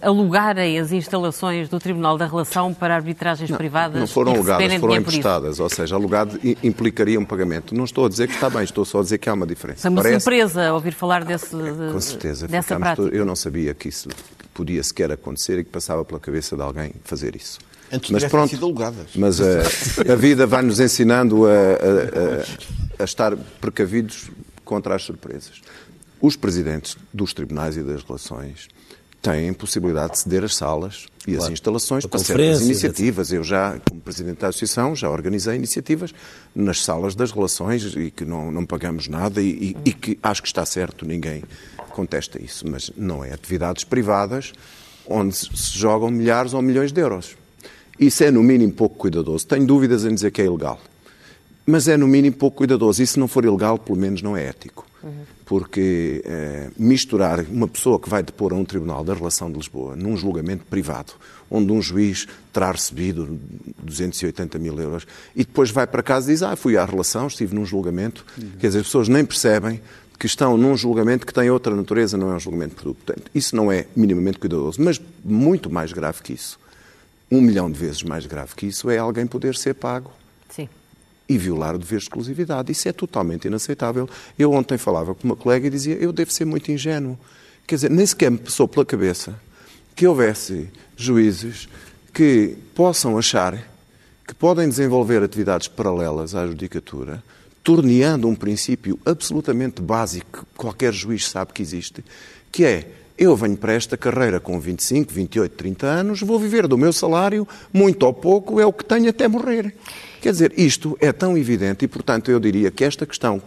alugarem as instalações do Tribunal da Relação para arbitragens
não,
privadas?
Não foram alugadas, foram emprestadas. Ou seja, alugado implicaria um pagamento. Não estou a dizer que está bem, estou só a dizer que há uma diferença.
Foi uma Parece... surpresa ouvir falar desse, de,
Com certeza.
dessa prática.
Eu não sabia que isso podia sequer acontecer e que passava pela cabeça de alguém fazer isso.
Antes mas pronto, sido alugadas.
Mas a, eh, a vida vai nos ensinando a, a, a, estar precavidos contra as surpresas. Os presidentes dos tribunais e das relações têm possibilidade de ceder as salas e claro. as instalações para certas iniciativas. Eu já, como Presidente da Associação, já organizei iniciativas nas salas das relações e que não, não pagamos nada e, e, e que acho que está certo, ninguém contesta isso, mas não é atividades privadas onde se jogam milhares ou milhões de euros. Isso é, no mínimo, pouco cuidadoso. Tenho dúvidas em dizer que é ilegal. Mas é, no mínimo, pouco cuidadoso. E se não for ilegal, pelo menos não é ético. Porque é, misturar uma pessoa que vai depor a um tribunal da relação de Lisboa num julgamento privado, onde um juiz terá recebido 280 mil euros e depois vai para casa e diz: Ah, fui à relação, estive num julgamento. Uhum. Quer dizer, as pessoas nem percebem que estão num julgamento que tem outra natureza, não é um julgamento produto. Portanto, isso não é minimamente cuidadoso. Mas muito mais grave que isso um milhão de vezes mais grave que isso é alguém poder ser pago
Sim.
e violar o dever de exclusividade. Isso é totalmente inaceitável. Eu ontem falava com uma colega e dizia eu devo ser muito ingênuo. Quer dizer, nem sequer me passou pela cabeça que houvesse juízes que possam achar que podem desenvolver atividades paralelas à judicatura, torneando um princípio absolutamente básico que qualquer juiz sabe que existe, que é eu venho para esta carreira com 25, 28, 30 anos, vou viver do meu salário, muito ou pouco, é o que tenho até morrer. Quer dizer, isto é tão evidente e, portanto, eu diria que esta questão,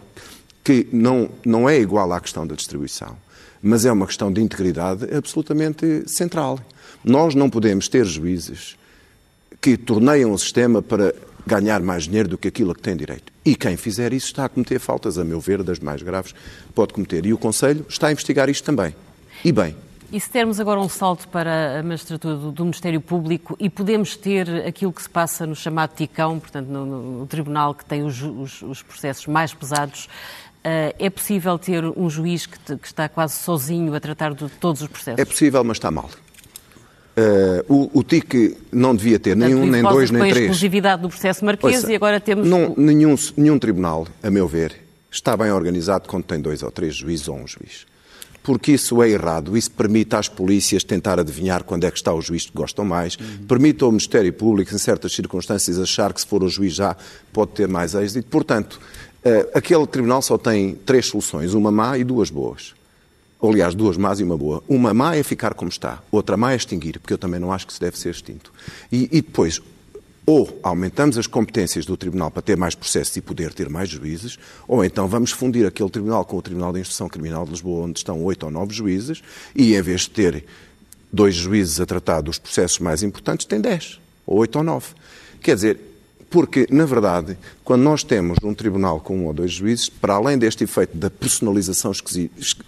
que não, não é igual à questão da distribuição, mas é uma questão de integridade absolutamente central. Nós não podemos ter juízes que torneiam o sistema para ganhar mais dinheiro do que aquilo a que tem direito. E quem fizer isso está a cometer faltas, a meu ver, das mais graves, pode cometer. E o Conselho está a investigar isto também. E bem.
E se termos agora um salto para a magistratura do, do Ministério Público e podemos ter aquilo que se passa no chamado TICão, portanto, no, no tribunal que tem os, os, os processos mais pesados, uh, é possível ter um juiz que, te, que, está quase sozinho a tratar de todos os processos?
É possível, mas está mal. Uh, o, o, TIC não devia ter Portanto, nenhum, nem dois, nem três. a
exclusividade do processo marquês Ouça, e agora temos...
Não, nenhum, nenhum tribunal, a meu ver, está bem organizado quando tem dois ou três juízes ou um juiz. Porque isso é errado. Isso permite às polícias tentar adivinhar quando é que está o juiz que gostam mais. Uhum. Permite ao Ministério Público, em certas circunstâncias, achar que se for o juiz já pode ter mais êxito. Portanto, uh, aquele tribunal só tem três soluções, uma má e duas boas aliás, duas más e uma boa. Uma má é ficar como está, outra má é extinguir, porque eu também não acho que se deve ser extinto. E, e depois, ou aumentamos as competências do Tribunal para ter mais processos e poder ter mais juízes, ou então vamos fundir aquele Tribunal com o Tribunal de Instrução Criminal de Lisboa, onde estão oito ou nove juízes, e em vez de ter dois juízes a tratar dos processos mais importantes, tem dez, ou oito ou nove. Quer dizer, porque, na verdade, quando nós temos um tribunal com um ou dois juízes, para além deste efeito da personalização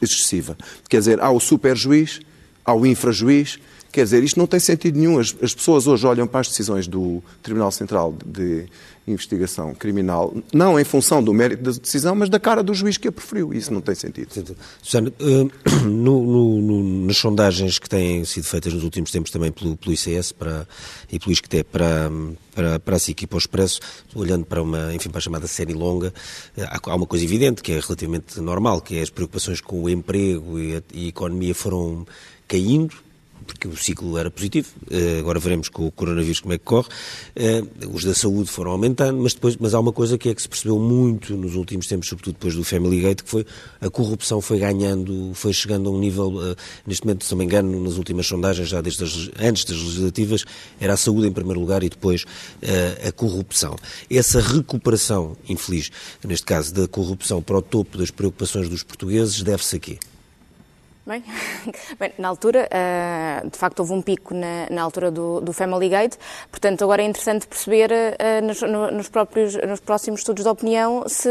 excessiva, quer dizer, há o superjuiz, há o infrajuiz, quer dizer, isto não tem sentido nenhum. As, as pessoas hoje olham para as decisões do Tribunal Central de investigação criminal, não em função do mérito da decisão, mas da cara do juiz que a preferiu. Isso não tem sentido.
Susana, uh, no, no, no, nas sondagens que têm sido feitas nos últimos tempos também pelo, pelo ICS para, e pelo ISCTE para, para, para a SIC e para o Expresso, olhando para uma, enfim, para a chamada série longa, há, há uma coisa evidente que é relativamente normal, que é as preocupações com o emprego e a, e a economia foram caindo, porque o ciclo era positivo. Uh, agora veremos com o coronavírus como é que corre. Uh, os da saúde foram aumentando, mas depois, mas há uma coisa que é que se percebeu muito nos últimos tempos, sobretudo depois do Family Gate, que foi a corrupção foi ganhando, foi chegando a um nível, uh, neste momento, se não me engano, nas últimas sondagens, já desde as, antes das legislativas, era a saúde em primeiro lugar e depois a corrupção. Essa recuperação, infeliz, neste caso, da corrupção para o topo das preocupações dos portugueses, deve-se a quê?
Bem, bem, na altura, uh, de facto, houve um pico na, na altura do, do, Family Gate, portanto, agora é interessante perceber uh, nos, no, nos, próprios, nos próximos estudos de opinião se,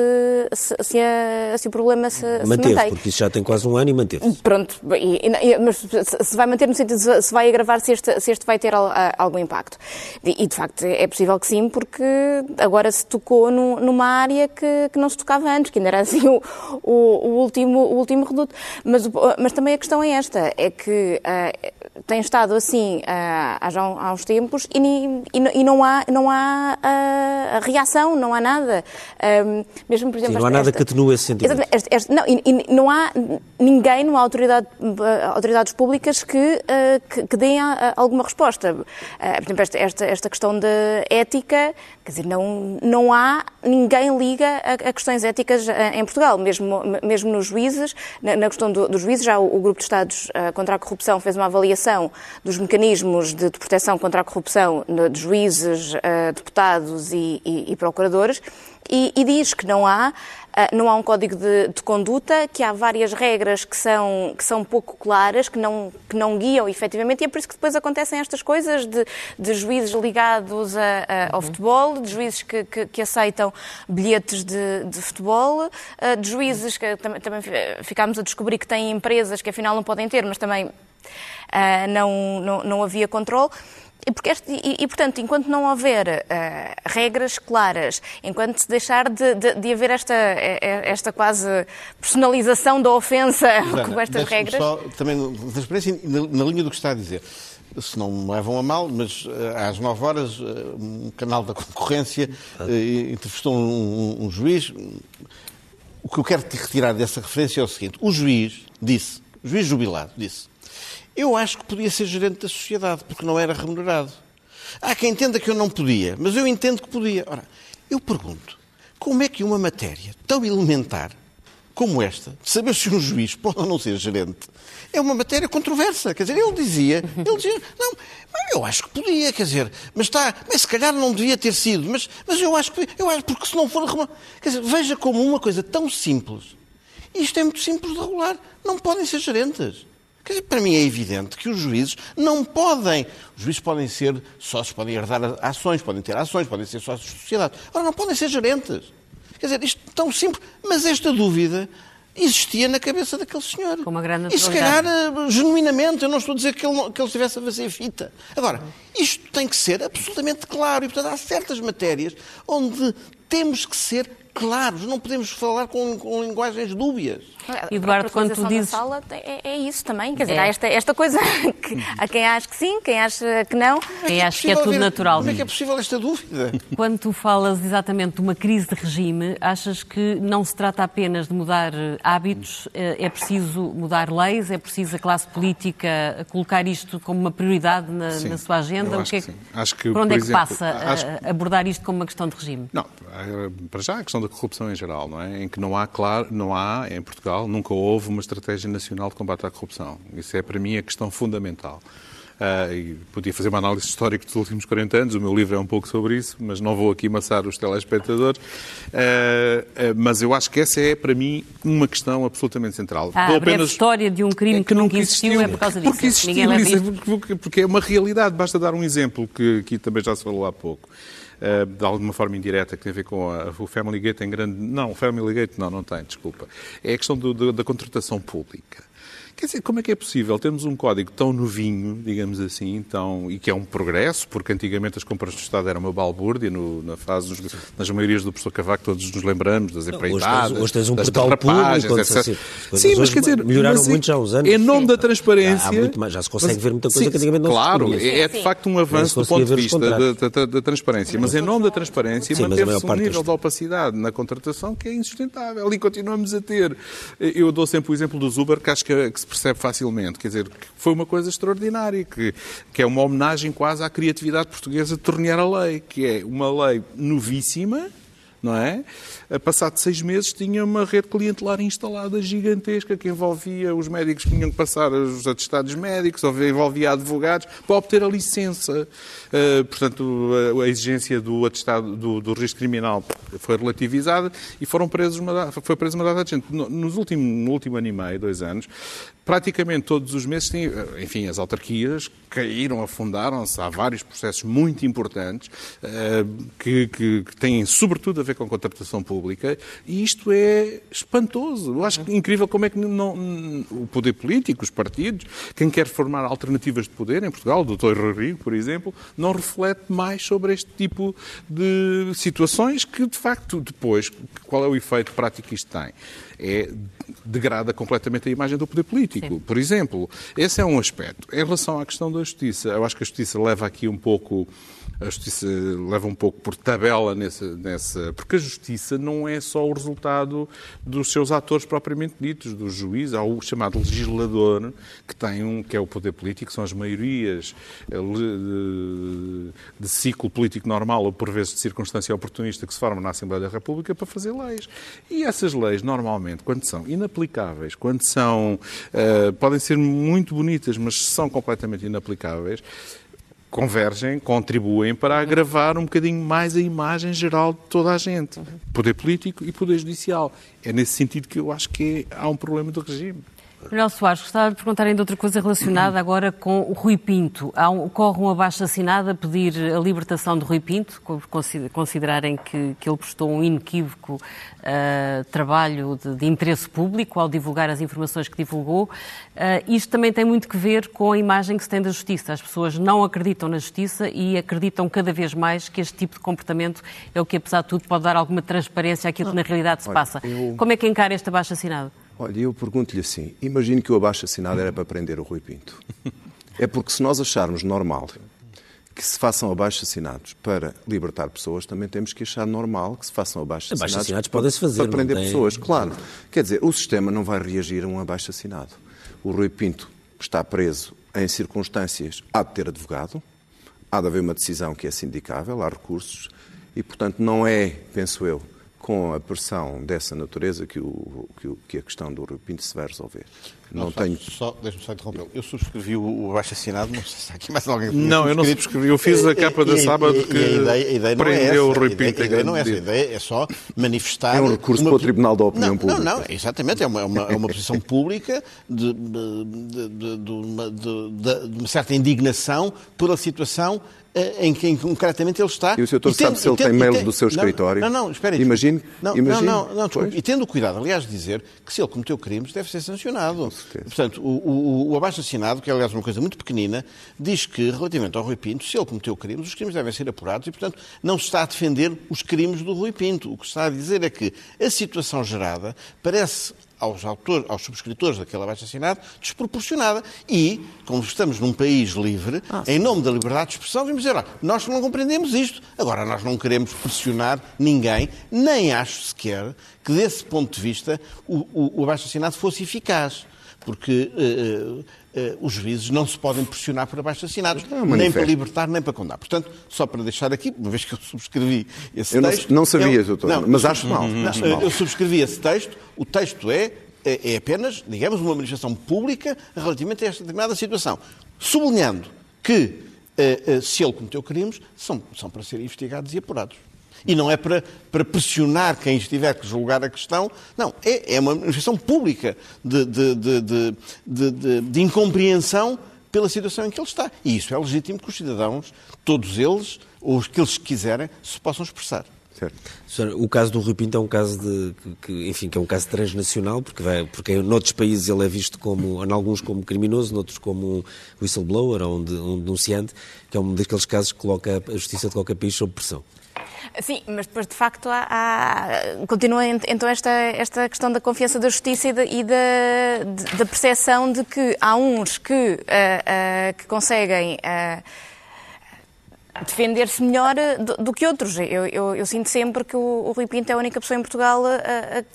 se, se, a, se o problema se,
manteve,
se mantém.
porque isso já tem quase um ano e manteve.
Pronto, e, e, mas se vai manter no sentido de se vai agravar, se este, se este vai ter algum impacto. E, e, de facto, é possível que sim, porque agora se tocou no, numa área que, que, não se tocava antes, que ainda era assim o, o, o último, o último reduto. Mas, mas também também a questão é esta, é que uh, tem estado assim uh, há, já há uns tempos e, e, e não há, não há uh, reação, não há nada.
mesmo, por exemplo, Sim, não há nada que atenue esse sentido.
Não, e, não há ninguém, não há autoridade, autoridades públicas que, que, que deem alguma resposta. por exemplo, esta, esta, esta questão da ética, quer dizer, não, não há, ninguém liga a, a questões éticas em Portugal, mesmo, mesmo nos juízes, na, na questão dos do juízes, já o, o Grupo de Estados contra a Corrupção fez uma avaliação dos mecanismos de, de proteção contra a corrupção de, juízes, uh, deputados e, e, e procuradores e, e, diz que não há, uh, não há um código de, de, conduta, que há várias regras que são, que são pouco claras, que não, que não guiam efetivamente, e é por isso que depois acontecem estas coisas de, de juízes ligados a, a, ao uhum. futebol, de juízes que, que, que aceitam bilhetes de, de futebol, uh, de juízes que também, também ficámos a descobrir que têm empresas que afinal não podem ter, mas também uh, não, não, não havia controle. E, porque este, e, e, portanto, enquanto não houver uh, regras claras, enquanto se deixar de, de, de, haver esta, eh, eh, esta quase personalização da ofensa com estas regras.
Só, também, transparência, na, na linha do que está a dizer se não me levam a mal, mas às 9 horas um canal da concorrência entrevistou um, um, juiz. O que eu quero te retirar dessa referência é o seguinte: o juiz disse juiz jubilado, disse: Eu acho que podia ser gerente da sociedade, porque não era remunerado. Há quem entenda que eu não podia, mas eu entendo que podia. Ora, eu pergunto: como é que uma matéria tão elementar como esta, de saber se um juiz pode ou não ser gerente, é uma matéria controversa. Quer dizer, ele dizia, ele dizia, não, eu acho que podia, quer dizer, mas está, mas se calhar não devia ter sido, mas, mas eu acho que, eu acho, porque se não for, quer dizer, veja como uma coisa tão simples, isto é muito simples de regular, não podem ser gerentes. Quer dizer, para mim é evidente que os juízes não podem. Os juízes podem ser sócios, podem herdar ações, podem ter ações, podem ser sócios de sociedade. Ora, não podem ser gerentes. Quer dizer, isto é tão simples. Mas esta dúvida existia na cabeça daquele senhor.
Com uma grande
E se calhar, eh, genuinamente, eu não estou a dizer que ele, não, que ele estivesse a fazer fita. Agora, isto tem que ser absolutamente claro. E, portanto, há certas matérias onde temos que ser claros, não podemos falar com, com linguagens dúbias.
Eduardo, quando tu dizes...
Sala, é, é, isso também, quer dizer, é. há esta, esta coisa que há quem acha que sim, quem acha que não.
Quem é acha que é tudo
ver,
natural.
Como é que é possível esta dúvida?
Quando tu falas exatamente de uma crise de regime, achas que não se trata apenas de mudar eh, hábitos, eh, é preciso mudar leis, é preciso a classe política colocar isto como uma prioridade na, sim, na sua agenda?
Acho
que,
é que, acho que
por onde é que
exemplo,
passa
acho...
a abordar isto como uma questão de regime?
Não, para já a questão da corrupção em geral, não é? Em que não há, claro, não há, em Portugal, nunca houve uma estratégia nacional de combate à corrupção. Isso é, para mim, a questão fundamental. Uh, e podia fazer uma análise histórica dos últimos 40 anos, o meu livro é um pouco sobre isso, mas não vou aqui maçar os telespectadores. Uh, uh, mas eu acho que essa é, para mim, uma questão absolutamente central.
Ah, a apenas... história de um crime é que, que, nunca existiu, existiu, é por causa disso.
Porque existiu isso, porque, porque é uma realidade. Basta dar um exemplo que aqui também já se falou há pouco. Uh, de alguma forma indireta, que tem a ver com a, o Family Gate em grande. Não, o Family Gate não, não tem, desculpa. É a questão do, do, da contratação pública. Quer dizer, como é que é possível termos um código tão novinho, digamos assim, tão, e que é um progresso, porque antigamente as compras do Estado eram uma balbúrdia, no, na fase dos, nas maiorias do professor Cavaco, todos nos lembramos das empreitadas,
hoje tens, hoje tens um
das
portal público,
etc.
Assim,
Sim, mas quer dizer,
melhoraram
mas,
muito já há uns anos.
Em nome da transparência...
Já, muito mais, já se consegue
mas,
ver muita coisa
sim,
que antigamente não
claro,
se
é, é de facto um avanço do ponto de vista da, da, da, transparência, mas em nome da transparência manteve-se um nível de opacidade na contratação que é insustentável e continuamos a ter. Eu dou sempre o exemplo do Uber, que acho que, que se percebe facilmente Quer dizer, foi uma coisa extraordinária, que, que é uma homenagem quase à criatividade portuguesa de tornear a lei, que é uma lei novíssima, não é? Passado seis meses tinha uma rede clientelar instalada gigantesca que envolvia os médicos que tinham que passar os atestados médicos, envolvia advogados para obter a licença. Uh, portanto, a, exigência do atestado do, do criminal foi relativizada e foram presos uma, foi presa uma data de gente. Nos últimos, no último ano e meio, dois anos, praticamente todos os meses, tem, enfim, as autarquias caíram, afundaram-se. Há vários processos muito importantes uh, que, que, que, têm, sobretudo, a ver com contratação pública e isto é espantoso. Eu acho incrível como é que não, o poder político, os partidos, quem quer formar alternativas de poder em Portugal, o doutor Rodrigo, por exemplo, não reflete mais sobre este tipo de situações que, de facto, depois, qual é o efeito prático que isto tem? É degrada completamente a imagem do poder político. Sim. Por exemplo, esse é um aspecto. Em relação à questão da justiça, eu acho que a justiça leva aqui um pouco a justiça leva um pouco por tabela nessa, nessa. Porque a justiça não é só o resultado dos seus atores propriamente ditos, do juiz, há o chamado legislador, que tem um, que é o poder político, são as maiorias eh, de, de ciclo político normal ou por vezes de circunstância oportunista que se formam na Assembleia da República para fazer leis. E essas leis, normalmente, quando são inaplicáveis, quando são. Uh, podem ser muito bonitas, mas são completamente inaplicáveis, convergem, contribuem para agravar um bocadinho mais a imagem geral de toda a gente. Poder político e poder judicial. É nesse sentido que eu acho que há um problema do regime.
Manuel Soares, gostava de perguntar ainda outra coisa relacionada agora com o Rui Pinto. Há um, corre um abaixo-assinado a pedir a libertação de Rui Pinto, considerarem que, que ele prestou um inequívoco uh, trabalho de, de, interesse público ao divulgar as informações que divulgou. Uh, isto também tem muito que ver com a imagem que se tem da justiça. As pessoas não acreditam na justiça e acreditam cada vez mais que este tipo de comportamento é o que, apesar de tudo, pode dar alguma transparência àquilo que na realidade se passa. Como é que encara este abaixo-assinado?
Olha, eu pergunto-lhe assim: imagine que o abaixo-assinado era para prender o Rui Pinto. É porque se nós acharmos normal que se façam abaixo-assinados para libertar pessoas, também temos que achar normal que se façam abaixo-assinados
abaixo -se fazer,
para prender
tem...
pessoas. Claro. Quer dizer, o sistema não vai reagir a um abaixo-assinado. o Rui Pinto está preso em circunstâncias, há de ter advogado, há de haver uma decisão que é sindicável, há recursos, e, portanto, não é, penso eu, com a pressão dessa natureza que, o, que, o, que a questão do Rui Pinto se vai resolver.
Não, não tenho. Só, Deixa-me só interrompê-lo. Eu subscrevi o, o abaixo assinado, não sei se há aqui mais alguém que
Não, eu não subscrevi. Eu fiz a capa da sábado que a ideia, a ideia prendeu o Rui Pinto.
A ideia, não é essa. A ideia é só manifestar.
É um recurso uma... para o Tribunal da Opinião
não,
Pública.
Não, não, exatamente. É uma, é uma, é uma posição pública de, de, de, de, uma, de uma certa indignação pela situação em quem concretamente ele está.
E o senhor sabe se ele tem mails do seu escritório?
Não, não, espere.
Imagine.
Não,
imagine,
não, não, não desculpe. E tendo cuidado, aliás, de dizer que se ele cometeu crimes, deve ser sancionado. Portanto, o, o, o abaixo-assinado, que é, aliás, uma coisa muito pequenina, diz que, relativamente ao Rui Pinto, se ele cometeu crimes, os crimes devem ser apurados e, portanto, não se está a defender os crimes do Rui Pinto. O que se está a dizer é que a situação gerada parece aos autores, aos subscritores daquele abaixo-assinado, desproporcionada. E, como estamos num país livre, ah, em nome da liberdade de expressão, vamos dizer, nós não compreendemos isto. Agora, nós não queremos pressionar ninguém, nem acho sequer que, desse ponto de vista, o, o, o abaixo-assinado fosse eficaz. Porque uh, uh, uh, os juízes não se podem pressionar por abaixo-assinados, é nem para libertar, nem para condenar. Portanto, só para deixar aqui, uma vez que eu subscrevi esse
eu
texto...
Não, não sabia, doutor, não, mas acho mal,
não,
acho mal.
Eu subscrevi esse texto, o texto é é, é apenas, digamos, uma manifestação pública relativamente a esta determinada situação. Sublinhando que, eh, se ele cometeu crimes, são, são para serem investigados e apurados. E não é para, para pressionar quem estiver que julgar a questão. Não, é, é uma manifestação pública de, de, de, de, incompreensão pela situação em que ele está. E isso é legítimo que os cidadãos, todos eles, ou os que eles quiserem, se possam expressar.
O caso do Rui Pinto é um caso de, que, enfim, que é um caso transnacional, porque, vai, porque em outros países ele é visto como, em alguns como criminoso, noutros como whistleblower ou um, um denunciante, que é um daqueles casos que coloca a justiça de qualquer país sob pressão.
Sim, mas depois de facto há, há, continua então esta, esta questão da confiança da justiça e da, e da, da percepção de que há uns que, uh, uh, que conseguem. Uh, defender-se melhor do, do, que outros. Eu, eu, eu, sinto sempre que o, o Rui Pinto é a única pessoa em Portugal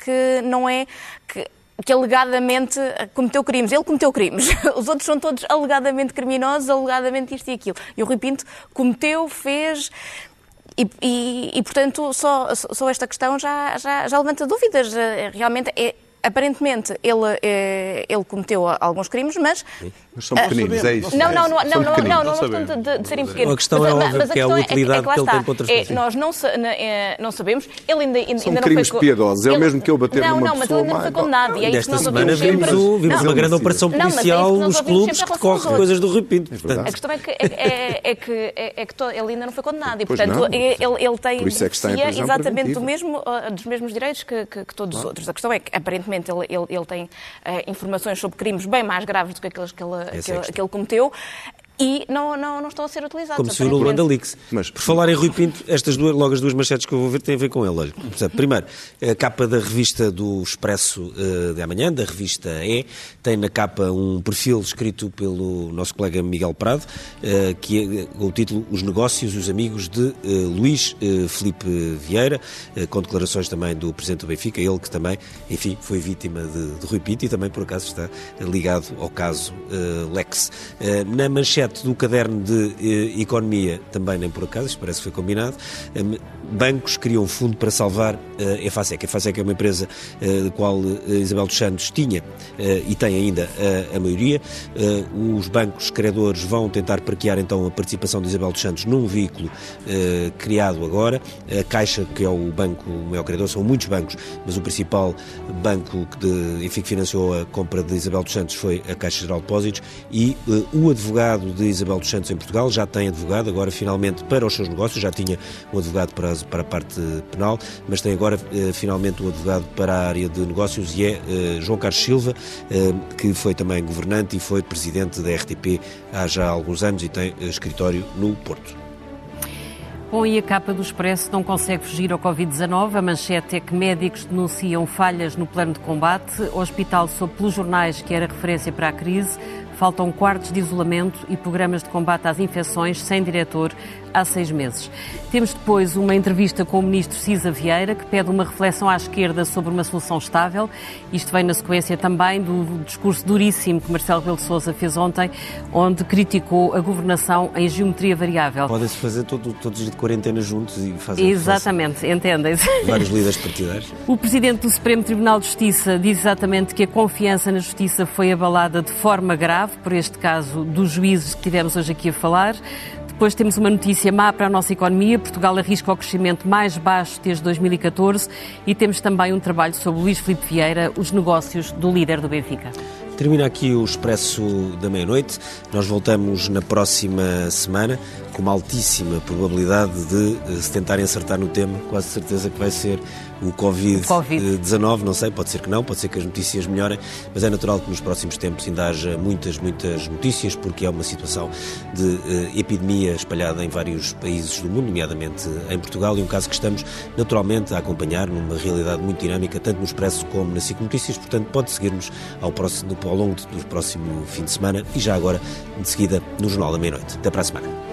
que não é. Que, que alegadamente cometeu crimes. Ele cometeu crimes. Os outros são todos alegadamente criminosos, alegadamente isto e aquilo. E o Rui Pinto cometeu, fez. E, e, portanto, só, só esta questão já, já, já levanta dúvidas. Eh, realmente é aparentemente ele, eh, ele cometeu alguns crimes, mas.
Mas são pequeninos, é isso.
Não, não, não, não, não, não, não, questão de, de serem pequenos.
A questão é óbvia, que é a utilidade que ele tem contra as
pessoas. Nós não, eh, não sabemos, ele ainda, ainda
são crimes piedosos, é o mesmo que ele bater numa pessoa.
Não, não, mas ele ainda não foi condenado. E
é Desta semana vimos uma grande operação policial nos clubes que decorre coisas do Rui Pinto.
A questão é que ele ainda não foi condenado e, portanto, ele tem exatamente dos mesmos direitos que todos os outros. A questão é que, aparentemente, ele tem informações sobre crimes bem mais graves do que aqueles que ele que, é que ele cometeu e não, não, não estão a ser utilizados.
Como se viu no Luanda Leaks. Mas, por falar em Rui Pinto, estas duas, logo as duas manchetes que eu vou ver têm a ver com ele. Olha, primeiro, a capa da revista do Expresso uh, de amanhã, da revista E, tem na capa um perfil escrito pelo nosso colega Miguel Prado, uh, que é o título Os Negócios e os Amigos de uh, Luís Felipe Vieira, com declarações também do Presidente do Benfica, ele que também, enfim, foi vítima de, de Rui Pinto e também, por acaso, está ligado ao caso Lex. na manchete do caderno de eh, economia, também nem por acaso, isto parece que foi combinado, eh, bancos criam um fundo para salvar eh, a EFASEC. A EFASEC é uma empresa eh, da qual eh, Isabel dos Santos tinha eh, e tem ainda a maioria. os bancos credores vão tentar parquear então a participação de Isabel dos Santos num veículo criado agora. A Caixa, que é o banco o maior credor, são muitos bancos, mas o principal banco que, de, enfim, que financiou a compra de Isabel dos Santos foi a Caixa Geral de Depósitos e o advogado de Isabel dos Santos em Portugal, já tem advogado, agora finalmente para os seus negócios, já tinha um advogado para, para a parte penal, mas tem agora eh, finalmente um advogado para a área de negócios e é eh, João Carlos Silva, eh, que foi também governante e foi presidente da RTP há já alguns anos e tem escritório no Porto.
Bom, e a capa do Expresso não consegue fugir ao Covid-19. A manchete é que médicos denunciam falhas no plano de combate. O hospital soube pelos jornais que era referência para a crise faltam quartos de isolamento e programas de combate às infecções sem diretor há seis meses. Temos depois uma entrevista com o ministro Cisa Vieira, que pede uma reflexão à esquerda sobre uma solução estável. Isto vem na sequência também do discurso duríssimo que Marcelo Rebelo de Sousa fez ontem, onde criticou a governação em geometria variável.
Podem-se fazer todo, todos de quarentena juntos e fazer
Exatamente, entendem-se.
Vários líderes partidários.
O presidente do Supremo Tribunal de Justiça diz exatamente que a confiança na justiça foi abalada de forma grave por este caso dos juízes que tivemos hoje aqui a falar. Depois temos uma notícia má para a nossa economia. Portugal arrisca o crescimento mais baixo desde 2014 e temos também um trabalho sobre Luís Filipe Vieira, os negócios do líder do Benfica.
Termina aqui o Expresso da Meia-Noite. Nós voltamos na próxima semana com uma altíssima probabilidade de eh, se tentarem acertar no tema. Quase certeza que vai ser o Covid-19. COVID. Não sei, pode ser que não, pode ser que as notícias melhorem, mas é natural que nos próximos tempos ainda haja muitas, muitas notícias, porque é uma situação de uh, epidemia espalhada em vários países do mundo, nomeadamente em Portugal, e um caso que estamos naturalmente a acompanhar numa realidade muito dinâmica, tanto no Expresso como na SIC Notícias. Portanto, pode seguir-nos ao, próximo, ao longo do próximo fim de semana e já agora, de seguida, no Jornal da Meia-Noite. Até para a semana.